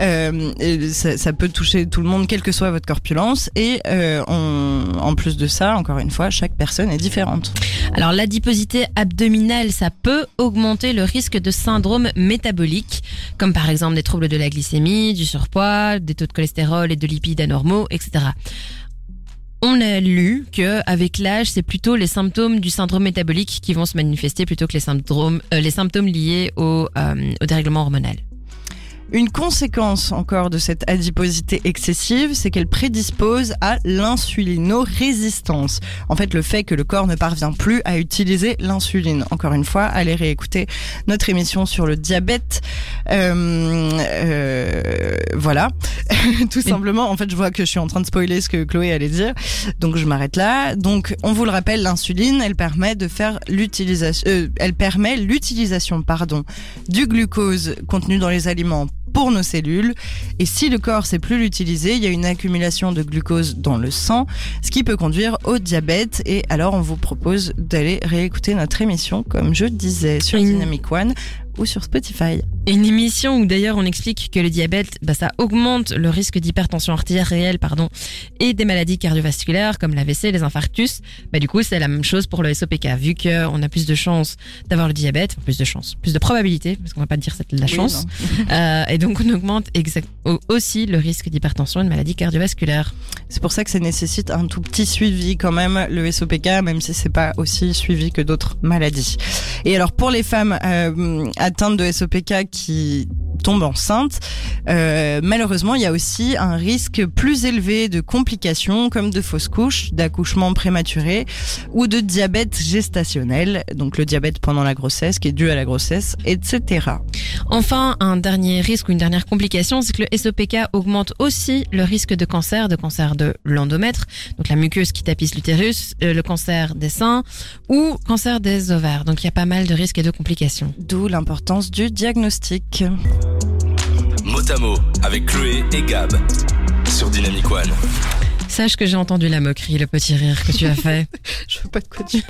Euh, ça, peut toucher tout le monde, quelle que soit votre corpulence. Et euh, en plus de ça, encore une fois, chaque personne est différente. Alors l'adiposité abdominale, ça peut augmenter le risque de syndrome métabolique, comme par exemple des troubles de la glycémie, du surpoids, des taux de cholestérol et de lipides anormaux, etc. On a lu que avec l'âge, c'est plutôt les symptômes du syndrome métabolique qui vont se manifester plutôt que les symptômes, euh, les symptômes liés au, euh, au dérèglement hormonal. Une conséquence encore de cette adiposité excessive, c'est qu'elle prédispose à l'insulinorésistance. En fait, le fait que le corps ne parvient plus à utiliser l'insuline. Encore une fois, allez réécouter notre émission sur le diabète. Euh, euh, voilà, tout simplement. En fait, je vois que je suis en train de spoiler ce que Chloé allait dire, donc je m'arrête là. Donc, on vous le rappelle, l'insuline, elle permet de faire l'utilisation, euh, elle permet l'utilisation, pardon, du glucose contenu dans les aliments pour nos cellules. Et si le corps sait plus l'utiliser, il y a une accumulation de glucose dans le sang, ce qui peut conduire au diabète. Et alors, on vous propose d'aller réécouter notre émission, comme je disais, sur Dynamic One ou sur Spotify. Une émission où d'ailleurs on explique que le diabète, bah, ça augmente le risque d'hypertension artérielle pardon, et des maladies cardiovasculaires comme l'AVC, les infarctus. Bah, du coup, c'est la même chose pour le SOPK. Vu qu'on a plus de chances d'avoir le diabète, plus de chances, plus de probabilité, parce qu'on va pas dire c'est la chance. euh, et donc on augmente aussi le risque d'hypertension et de maladies cardiovasculaires. C'est pour ça que ça nécessite un tout petit suivi quand même, le SOPK, même si c'est pas aussi suivi que d'autres maladies. Et alors pour les femmes euh, atteintes de SOPK qui tombent enceintes, euh, malheureusement, il y a aussi un risque plus élevé de complications comme de fausses couches, d'accouchement prématuré ou de diabète gestationnel, donc le diabète pendant la grossesse qui est dû à la grossesse, etc. Enfin, un dernier risque ou une dernière complication, c'est que le SOPK augmente aussi le risque de cancer, de cancer de l'endomètre, donc la muqueuse qui tapisse l'utérus, euh, le cancer des seins ou cancer des ovaires. Donc il y a pas mal de risques et de complications. D'où l'importance du diagnostic. Motamo avec Chloé et Gab sur Dynamic One. Sache que j'ai entendu la moquerie, le petit rire que tu as fait. Je veux pas de quoi tu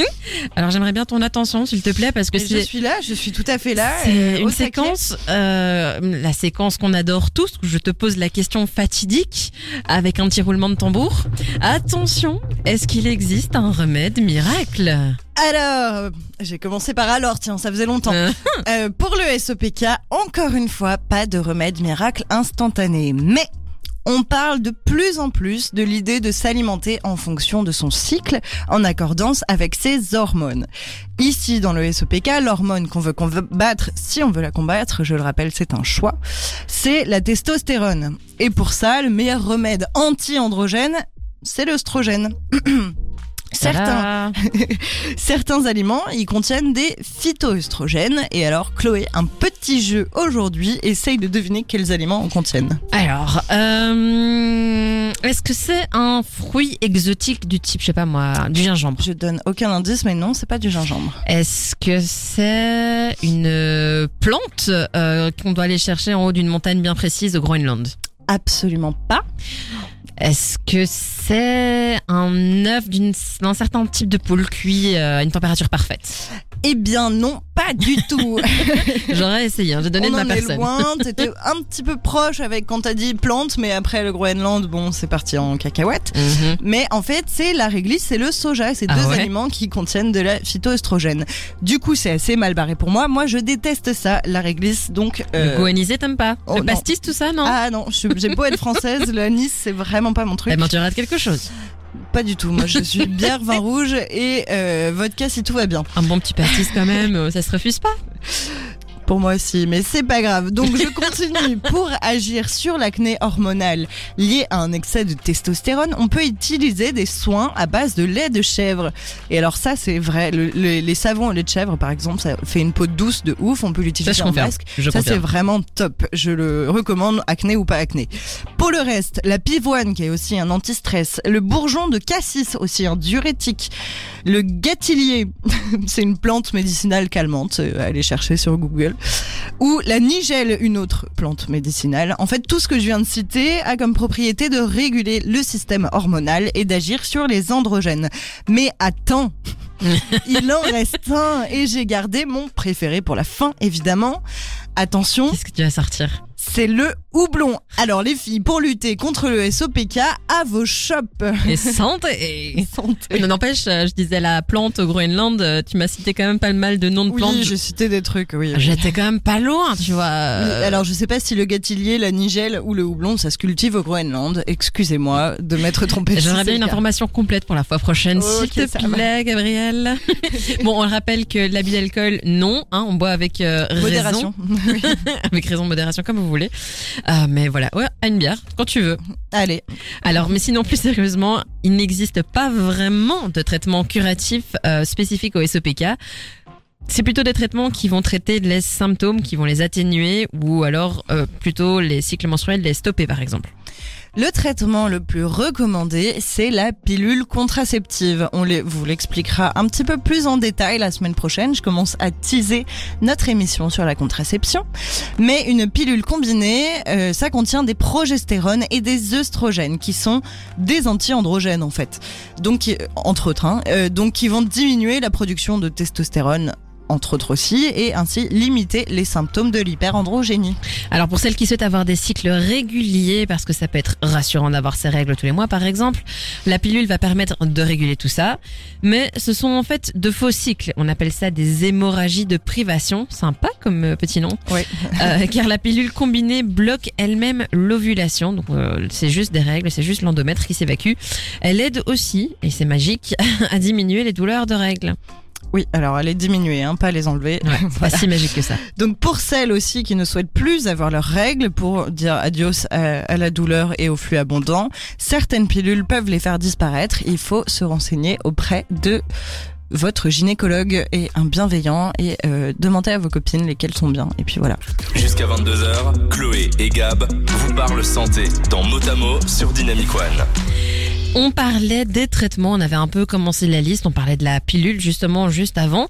Alors j'aimerais bien ton attention, s'il te plaît, parce que je c'est suis là, je suis tout à fait là. c'est euh, une séquence, euh, la séquence qu'on adore tous, où je te pose la question fatidique avec un petit roulement de tambour. Attention, est-ce qu'il existe un remède miracle? Alors, j'ai commencé par alors, tiens, ça faisait longtemps. Euh, pour le SOPK, encore une fois, pas de remède miracle instantané. Mais on parle de plus en plus de l'idée de s'alimenter en fonction de son cycle, en accordance avec ses hormones. Ici, dans le SOPK, l'hormone qu'on veut combattre, si on veut la combattre, je le rappelle, c'est un choix, c'est la testostérone. Et pour ça, le meilleur remède anti-androgène, c'est l'œstrogène. Certains. Certains aliments, ils contiennent des phytoœstrogènes. Et alors, Chloé, un petit jeu aujourd'hui, essaye de deviner quels aliments en contiennent. Alors, euh, est-ce que c'est un fruit exotique du type, je sais pas moi, du gingembre? Je donne aucun indice, mais non, c'est pas du gingembre. Est-ce que c'est une euh, plante euh, qu'on doit aller chercher en haut d'une montagne bien précise au Groenland? Absolument pas. Est-ce que c'est un œuf d'un certain type de poule cuit euh, à une température parfaite? Eh bien non, pas du tout. J'aurais essayé, hein, j'ai donné On de ma en est personne. loin. T'étais un petit peu proche avec quand t'as dit plante, mais après le Groenland, bon, c'est parti en cacahuète. Mhm. Mais en fait, c'est la réglisse, c'est le soja, c'est Ah deux ouais aliments qui contiennent de la phytoestrogène. Du coup, c'est assez mal barré pour moi. Moi, je déteste ça, la réglisse. Donc, Le euh, goanisé, t'aimes pas oh, Le pastis, tout ça, non ah non, j'ai beau être française, le Nice, c'est vraiment pas mon truc. Eh ben, tu rates quelque chose. Pas du tout. Moi, je suis bière, vin rouge et euh, vodka si tout va bien. Un bon petit pastis quand même, ça se refuse pas. Pour moi aussi, mais c'est pas grave. Donc je continue. Pour agir sur l'acné hormonale liée à un excès de testostérone, on peut utiliser des soins à base de lait de chèvre. Et alors ça, c'est vrai. Le- le- les savons au lait de chèvre, par exemple, ça fait une peau douce de ouf. On peut l'utiliser en masque. Je Ça, c'est vraiment top. Je le recommande, acné ou pas acné. Pour le reste, la pivoine, qui est aussi un anti-stress. Le bourgeon de cassis, aussi un diurétique. Le gâtillier, c'est une plante médicinale calmante. euh, Allez chercher sur Google. Ou la nigelle, une autre plante médicinale. En fait, tout ce que je viens de citer a comme propriété de réguler le système hormonal et d'agir sur les androgènes. Mais attends, il en reste un et j'ai gardé mon préféré pour la fin, évidemment. Attention, Qu'est-ce que tu vas sortir? C'est le houblon. Alors les filles, pour lutter contre le SOPK, à vos shops. Et santé Santé. Non, n'empêche, euh, je disais la plante au Groenland, euh, tu m'as cité quand même pas mal de noms de plantes. Oui, j'ai cité des trucs, oui. J'étais quand même pas loin, tu vois. Alors je sais pas si le gâtillier, la nigelle ou le houblon, ça se cultive au Groenland. Excusez-moi de m'être trompée. c'est bien une information complète pour la fois prochaine, Ok, s'il te plaît, Gabriel. bon, on le rappelle que l'abus d'alcool, non, hein, on boit avec euh, raison, Modération. avec raison, modération, comme vous voulez. Euh, mais voilà, ouais, à une bière, quand tu veux. Allez. Alors, mais sinon, plus sérieusement, il n'existe pas vraiment de traitement curatif euh, spécifique au SOPK. C'est plutôt des traitements qui vont traiter les symptômes, qui vont les atténuer, ou alors euh, plutôt les cycles menstruels, les stopper par exemple. Le traitement le plus recommandé, c'est la pilule contraceptive. On vous l'expliquera un petit peu plus en détail la semaine prochaine. Je commence à teaser notre émission sur la contraception. Mais une pilule combinée, euh, ça contient des progestérones et des œstrogènes qui sont des anti-androgènes en fait. Donc, euh, entre autres, hein, euh, donc qui vont diminuer la production de testostérone entre autres aussi, et ainsi limiter les symptômes de l'hyperandrogénie. Alors pour celles qui souhaitent avoir des cycles réguliers, parce que ça peut être rassurant d'avoir ses règles tous les mois par exemple, la pilule va permettre de réguler tout ça. Mais ce sont en fait de faux cycles. On appelle ça des hémorragies de privation. Sympa comme euh, petit nom. Oui. Euh, car la pilule combinée bloque elle-même l'ovulation. Donc euh, c'est juste des règles, c'est juste l'endomètre qui s'évacue. Elle aide aussi, et c'est magique, à diminuer les douleurs de règles. Oui, alors les diminuer, hein, pas les enlever. Ouais, c'est Voilà. pas si magique que ça. Donc pour celles aussi qui ne souhaitent plus avoir leurs règles, pour dire adios à, à la douleur et au flux abondant, certaines pilules peuvent les faire disparaître. Il faut se renseigner auprès de votre gynécologue et un bienveillant et euh, demander à vos copines lesquelles sont bien. Et puis voilà. Jusqu'à 22h, Chloé et Gab vous parlent santé dans Motamo sur Dynamic One. On parlait des traitements, on avait un peu commencé la liste, on parlait de la pilule justement juste avant.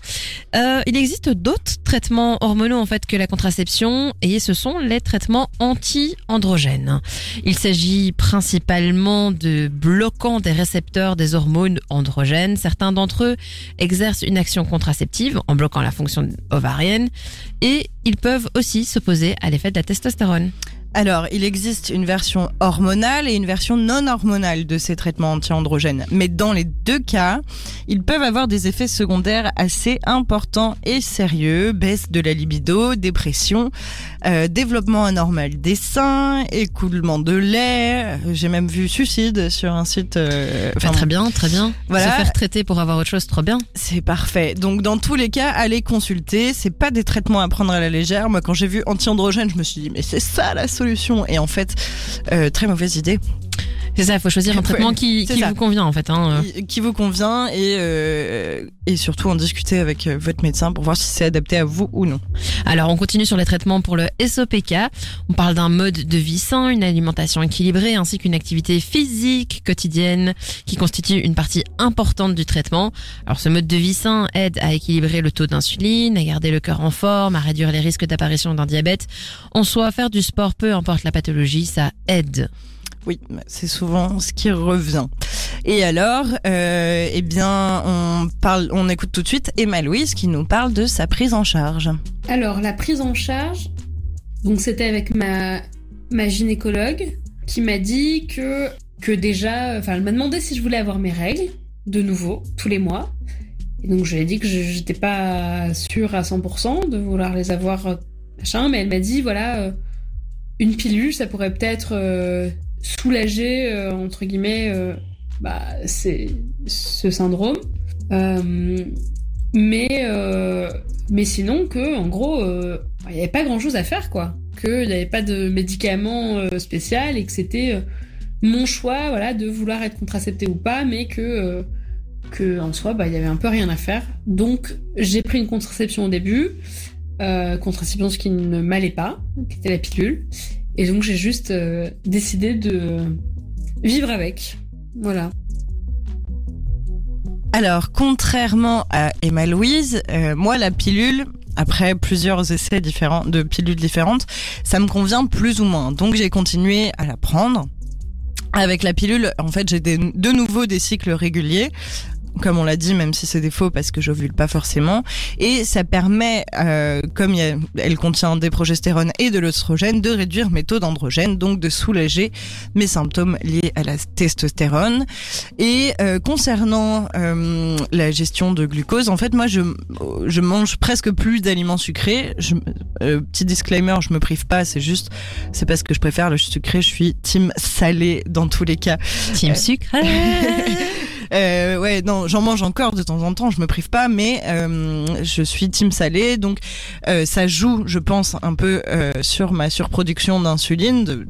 Euh, il existe d'autres traitements hormonaux en fait que la contraception et ce sont les traitements anti-androgènes. Il s'agit principalement de bloquants des récepteurs des hormones androgènes. Certains d'entre eux exercent une action contraceptive en bloquant la fonction ovarienne et ils peuvent aussi s'opposer à l'effet de la testostérone. Alors, il existe une version hormonale et une version non hormonale de ces traitements anti-androgènes. Mais dans les deux cas, ils peuvent avoir des effets secondaires assez importants et sérieux. Baisse de la libido, dépression, euh, développement anormal des seins, écoulement de lait. J'ai même vu suicide sur un site. euh, Bah, très bien, très bien. Voilà. Se faire traiter pour avoir autre chose, trop bien. c'est parfait. Donc dans tous les cas, allez consulter. C'est pas des traitements à prendre à la légère. Moi, quand j'ai vu anti-androgène, je me suis dit mais c'est ça la solution. Et en fait, euh, très mauvaise idée. C'est ça, il faut choisir un traitement qui, qui vous convient en fait. Hein. Qui- Qui vous convient et euh, et surtout en discuter avec euh, votre médecin pour voir si c'est adapté à vous ou non. Alors on continue sur les traitements pour le SOPK. On parle d'un mode de vie sain, une alimentation équilibrée ainsi qu'une activité physique quotidienne qui constitue une partie importante du traitement. Alors ce mode de vie sain aide à équilibrer le taux d'insuline, à garder le cœur en forme, à réduire les risques d'apparition d'un diabète. En soi, faire du sport, peu importe la pathologie, ça aide. Oui, c'est souvent ce qui revient. Et alors, euh, eh bien, on parle, on écoute tout de suite Emma Louise qui nous parle de sa prise en charge. Alors, la prise en charge, donc c'était avec ma, gynécologue qui m'a dit que, que déjà, enfin, elle m'a demandé si je voulais avoir mes règles de nouveau, tous les mois. Et donc, je lui ai dit que je j'étais pas sûre à 100% de vouloir les avoir, machin, mais elle m'a dit, voilà, euh, une pilule, ça pourrait peut-être euh, soulager, euh, entre guillemets, euh, bah, c'est ce syndrome. Euh, mais, mais sinon, que, en gros, il n'y avait pas grand-chose à faire, quoi. Qu'il n'y avait pas de médicaments euh, spécial et que c'était mon choix, voilà, de vouloir être contracepté ou pas, mais que, que en soi, bah, il y avait un peu rien à faire. Donc, j'ai pris une contraception au début, contraception ce qui ne m'allait pas, qui était la pilule. Et donc, j'ai juste euh, décidé de vivre avec. Voilà. Alors, contrairement à Emma Louise, euh, moi, la pilule, après plusieurs essais différents de pilules différentes, ça me convient plus ou moins. Donc, j'ai continué à la prendre. Avec la pilule, en fait, j'ai de nouveau des cycles réguliers. Comme on l'a dit, même si c'est des faux parce que j'ovule pas forcément, et ça permet, euh, comme y a- elle contient des progestérone et de l'œstrogène, de réduire mes taux d'androgène, donc de soulager mes symptômes liés à la testostérone. Et euh, concernant euh, la gestion de glucose, en fait, moi, je, je mange presque plus d'aliments sucrés. Je, euh, petit disclaimer, je me prive pas, c'est juste, c'est parce que je préfère le sucré. Je suis team salé dans tous les cas. Team Euh, sucre. Euh, ouais, non, j'en mange encore de temps en temps, je me prive pas, mais euh, je suis team salé, donc euh, ça joue, je pense, un peu euh, sur ma surproduction d'insuline, de,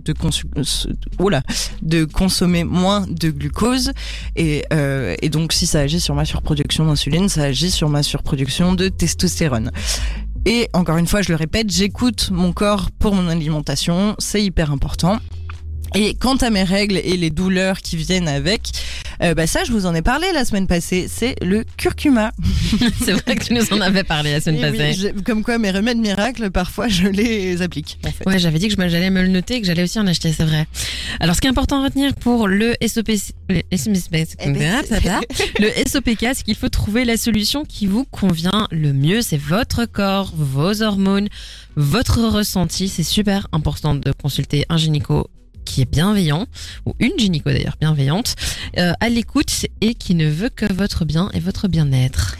de, consommer moins de glucose, et, et donc si ça agit sur ma surproduction d'insuline, ça agit sur ma surproduction de testostérone. Et encore une fois, je le répète, j'écoute mon corps pour mon alimentation, c'est hyper important. Et quant à mes règles et les douleurs qui viennent avec, euh, bah ça, je vous en ai parlé la semaine passée. C'est le curcuma. c'est vrai que tu nous en avais parlé la semaine Et passée. comme quoi, mes remèdes miracles, parfois, je les applique. En fait. Ouais, j'avais dit que j'allais me le noter, que j'allais aussi en acheter, c'est vrai. Alors, ce qui est important à retenir pour le SOP, le Eh ben, le SOPK, c'est qu'il faut trouver la solution qui vous convient le mieux. C'est votre corps, vos hormones, votre ressenti. C'est super important de consulter un gynéco qui est bienveillant, ou une gynéco d'ailleurs bienveillante, euh, à l'écoute et qui ne veut que votre bien et votre bien-être.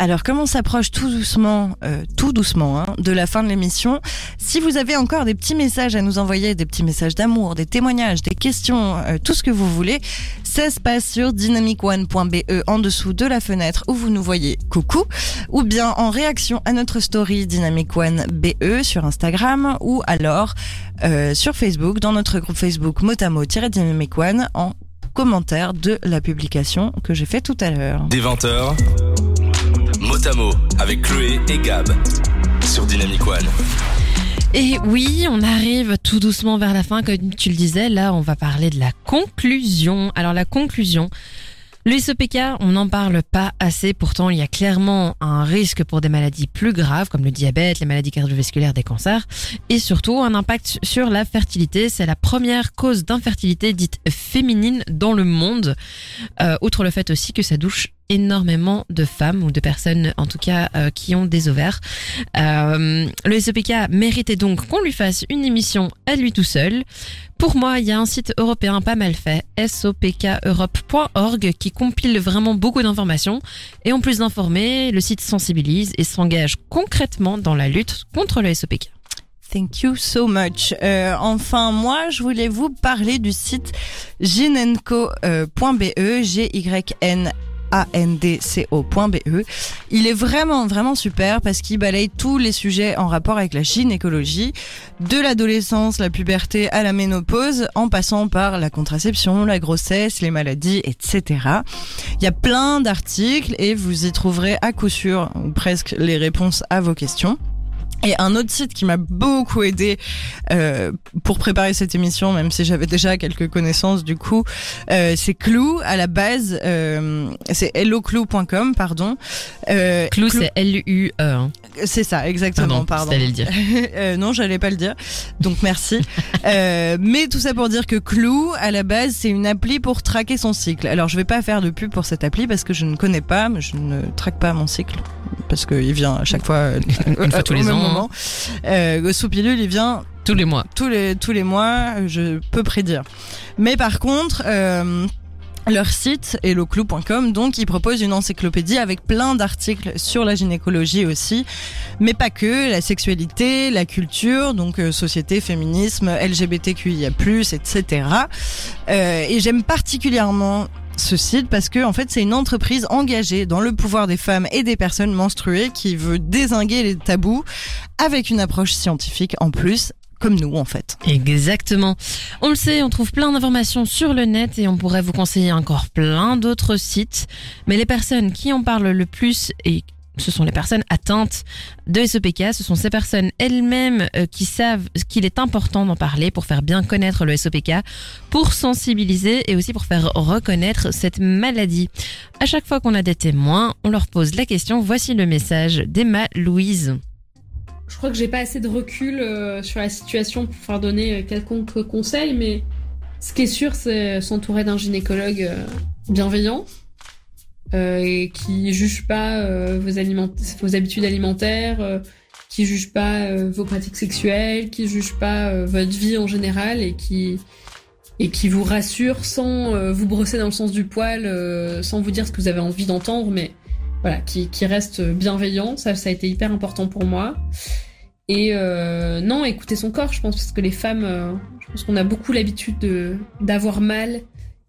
Alors, comme on s'approche tout doucement, euh, tout doucement, hein, de la fin de l'émission, si vous avez encore des petits messages à nous envoyer, des petits messages d'amour, des témoignages, des questions, euh, tout ce que vous voulez, ça se passe sur dynamicone.be en dessous de la fenêtre où vous nous voyez coucou, ou bien en réaction à notre story Dynamic One BE sur Instagram, ou alors euh, sur Facebook, dans notre groupe Facebook Motamo-Dynamic One en commentaire de la publication que j'ai fait tout à l'heure. Des 20h, Motamo avec Chloé et Gab sur Dynamic One. Et oui, on arrive tout doucement vers la fin, comme tu le disais. Là, on va parler de la conclusion. Alors la conclusion, le SOPK, on n'en parle pas assez. Pourtant, il y a clairement un risque pour des maladies plus graves, comme le diabète, les maladies cardiovasculaires, des cancers, et surtout un impact sur la fertilité. C'est la première cause d'infertilité dite féminine dans le monde. Euh, outre le fait aussi que ça douche énormément de femmes ou de personnes en tout cas euh, qui ont des ovaires. Euh, le SOPK méritait donc qu'on lui fasse une émission à lui tout seul. Pour moi, il y a un site européen pas mal fait, sopkeurope.org, qui compile vraiment beaucoup d'informations. Et en plus d'informer, le site sensibilise et s'engage concrètement dans la lutte contre le SOPK. Thank you so much. Euh, enfin, moi, je voulais vous parler du site ginenco.be, G-Y-N andco.be. Il est vraiment, vraiment super parce qu'il balaye tous les sujets en rapport avec la gynécologie, de l'adolescence, la puberté à la ménopause, en passant par la contraception, la grossesse, les maladies, etc. Il y a plein d'articles et vous y trouverez à coup sûr presque les réponses à vos questions. Et un autre site qui m'a beaucoup aidé euh, pour préparer cette émission, même si j'avais déjà quelques connaissances du coup, euh, c'est Clou à la base, euh, c'est helloclou.com, pardon. Euh, Clou, c'est L-U-E. Hein. C'est ça, exactement, pardon. pardon. le dire. euh, non, j'allais pas le dire, donc merci. euh, mais tout ça pour dire que Clou, à la base, c'est une appli pour traquer son cycle. Alors je vais pas faire de pub pour cette appli parce que je ne connais pas, mais je ne traque pas mon cycle parce qu'il vient à chaque fois, une fois tous les ans. Moment. Euh, sous pilule, il vient tous les mois. Tous les tous les mois, je peux prédire. Mais par contre. Euh, leur site helloclou.com donc ils proposent une encyclopédie avec plein d'articles sur la gynécologie aussi mais pas que la sexualité la culture donc euh, société féminisme LGBTQIA+ etc euh, et j'aime particulièrement ce site parce que en fait c'est une entreprise engagée dans le pouvoir des femmes et des personnes menstruées qui veut désinguer les tabous avec une approche scientifique en plus comme nous en fait. Exactement. On le sait, on trouve plein d'informations sur le net et on pourrait vous conseiller encore plein d'autres sites. Mais les personnes qui en parlent le plus et ce sont les personnes atteintes de SOPK. Ce sont ces personnes elles-mêmes euh, qui savent qu'il est important d'en parler pour faire bien connaître le SOPK, pour sensibiliser et aussi pour faire reconnaître cette maladie. À chaque fois qu'on a des témoins, on leur pose la question. Voici le message d'Emma Louise. Je crois que j'ai pas assez de recul euh, sur la situation pour pouvoir donner quelconque conseil, mais ce qui est sûr, c'est s'entourer d'un gynécologue euh, bienveillant, euh, qui juge pas euh, vos, vos habitudes alimentaires, euh, qui juge pas euh, vos pratiques sexuelles, qui juge pas euh, votre vie en général et qui et qui vous rassure sans euh, vous brosser dans le sens du poil, sans vous dire ce que vous avez envie d'entendre, mais voilà, qui, qui reste bienveillant. Ça, ça a été hyper important pour moi. Et non, écouter son corps, je pense, parce que les femmes, je pense qu'on a beaucoup l'habitude de d'avoir mal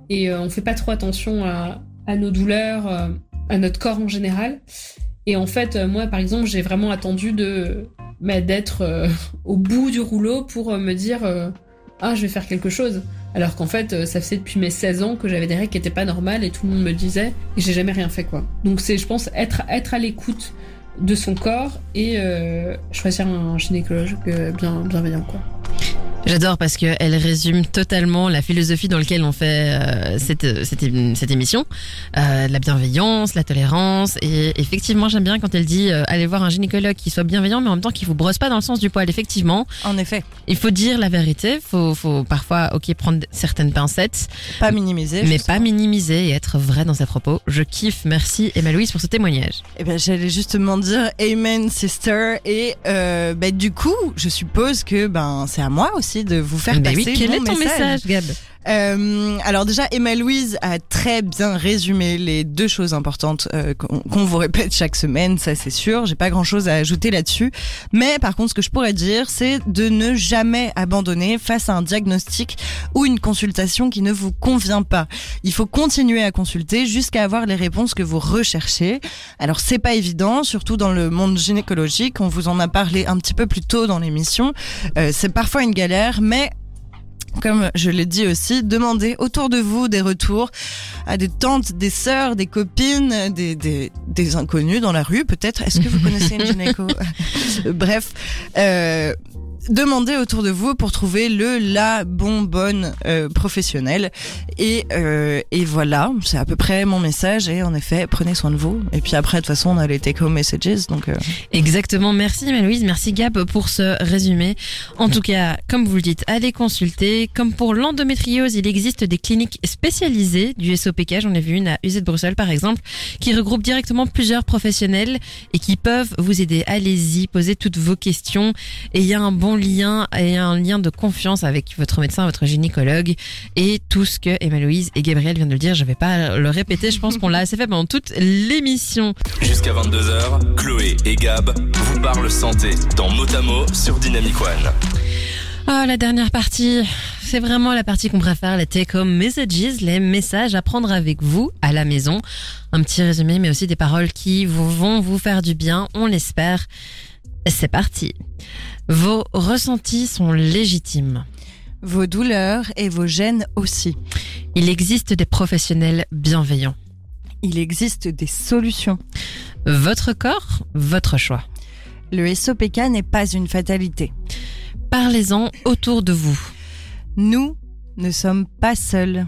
et on fait pas trop attention à, à nos douleurs, euh, à notre corps en général. Et en fait, euh, moi, par exemple, j'ai vraiment attendu de bah, d'être euh, au bout du rouleau pour me dire ah, je vais faire quelque chose. Alors qu'en fait, ça faisait depuis mes 16 ans que j'avais des règles qui étaient pas normales et tout le monde me disait et j'ai jamais rien fait quoi. Donc c'est, je pense, être à l'écoute de son corps et euh, choisir un gynécologue bien bienveillant quoi. J'adore parce qu'elle résume totalement la philosophie dans laquelle on fait euh, cette, cette, cette, émission. Euh, la bienveillance, la tolérance. Et effectivement, j'aime bien quand elle dit euh, allez voir un gynécologue qui soit bienveillant, mais en même temps qui vous brosse pas dans le sens du poil. Effectivement. En effet. Il faut dire la vérité. Faut, faut parfois, ok, prendre certaines pincettes. Pas minimiser. Mais justement. pas minimiser et être vrai dans ses propos. Je kiffe. Merci Emma Louise pour ce témoignage. Eh ben, j'allais justement dire Amen, sister. Et euh, ben, du coup, je suppose que ben c'est à moi aussi de vous faire ben passer oui, quel est ton message, message Gab? Euh, alors déjà, Emma Louise a très bien résumé les deux choses importantes euh, qu'on vous répète chaque semaine, ça c'est sûr. J'ai pas grand chose à ajouter là-dessus. Mais par contre, ce que je pourrais dire, c'est de ne jamais abandonner face à un diagnostic ou une consultation qui ne vous convient pas. Il faut continuer à consulter jusqu'à avoir les réponses que vous recherchez. Alors c'est pas évident, surtout dans le monde gynécologique. On vous en a parlé un petit peu plus tôt dans l'émission. Euh, c'est parfois une galère, mais comme je l'ai dit aussi, demandez autour de vous des retours à des tantes, des sœurs, des copines, des, des, des inconnus dans la rue peut-être. Est-ce que vous connaissez une gynéco? Bref, euh, demandez autour de vous pour trouver le la bon bonne euh, professionnel et euh, et voilà c'est à peu près mon message et en effet prenez soin de vous et puis après de toute façon on a les take home messages donc euh, Exactement. Merci Malouise, merci Gab pour ce résumé. En tout cas, comme vous le dites, allez consulter. Comme pour l'endométriose, il existe des cliniques spécialisées du SOPK. J'en ai vu une à UZ de Bruxelles par exemple, qui regroupe directement plusieurs professionnels et qui peuvent vous aider. Allez-y, posez toutes vos questions et il y a un bon lien et un lien de confiance avec votre médecin, votre gynécologue et tout ce que Emma-Louise et Gabriel viennent de le dire. Je vais pas le répéter. Je pense qu'on l'a assez fait pendant toute l'émission. Jusqu'à 22h, Chloé et Gab vous parlent santé dans Motamo sur Dynamic One. Ah, la dernière partie, c'est vraiment la partie qu'on préfère, les take-home messages, les messages à prendre avec vous à la maison. Un petit résumé, mais aussi des paroles qui vous, vont vous faire du bien, on l'espère. C'est parti. Vos ressentis sont légitimes. vos douleurs et vos gènes aussi. Il existe des professionnels bienveillants. Il existe des solutions. Votre corps, votre choix. Le SOPK n'est pas une fatalité. Parlez-en autour de vous. Nous ne sommes pas seuls.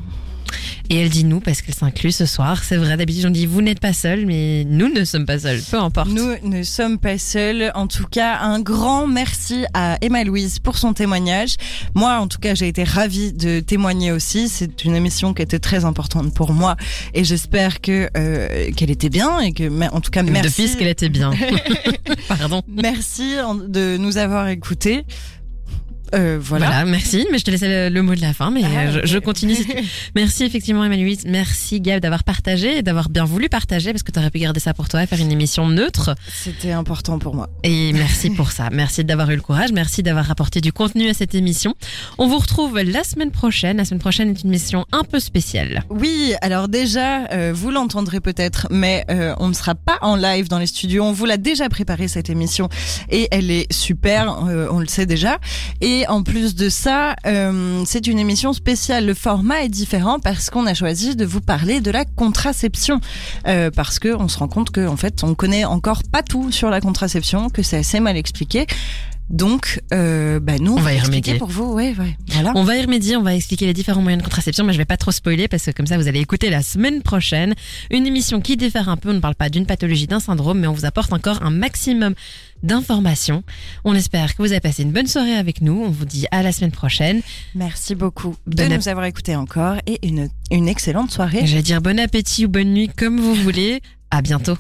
Et elle dit nous parce qu'elle s'inclut ce soir. C'est vrai, d'habitude on dit vous n'êtes pas seul, mais nous ne sommes pas seuls. Peu importe. Nous ne sommes pas seuls. En tout cas, un grand merci à Emma Louise pour son témoignage. Moi, en tout cas, j'ai été ravie de témoigner aussi. C'est une émission qui était très importante pour moi et j'espère que euh, qu'elle était bien et que, en tout cas, merci. De qu'elle était bien. Pardon. Merci de nous avoir écoutés. Euh, voilà. Voilà. merci. Mais je te laisse le, le mot de la fin, mais Ah, euh, je, je continue. Merci effectivement, Emmanuel. Merci Gab d'avoir partagé et d'avoir bien voulu partager parce que tu aurais pu garder ça pour toi, faire une émission neutre. C'était important pour moi. Et merci pour ça. Merci d'avoir eu le courage. Merci d'avoir apporté du contenu à cette émission. On vous retrouve la semaine prochaine. La semaine prochaine est une émission un peu spéciale. Oui, alors déjà, euh, vous l'entendrez peut-être, mais euh, on ne sera pas en live dans les studios. On vous l'a déjà préparé cette émission et elle est super, euh, on le sait déjà. Et en plus de ça, euh, c'est une émission spéciale. Le format est différent parce qu'on a choisi de vous parler de la contraception, Euh, parce que on se rend compte que en fait, on connaît encore pas tout sur la contraception, que c'est assez mal expliqué. Donc, euh, bah nous, on, On va y remédier. pour vous. Ouais, ouais. Voilà. On va y remédier, on va expliquer les différents moyens de contraception, mais je vais pas trop spoiler parce que comme ça vous allez écouter la semaine prochaine une émission qui diffère un peu. On ne parle pas d'une pathologie, d'un syndrome, mais on vous apporte encore un maximum d'informations. On espère que vous avez passé une bonne soirée avec nous. On vous dit à la semaine prochaine. Merci beaucoup de Bon nous avoir écoutés encore et une, une excellente soirée. Je vais dire bon appétit ou bonne nuit comme vous voulez. À bientôt.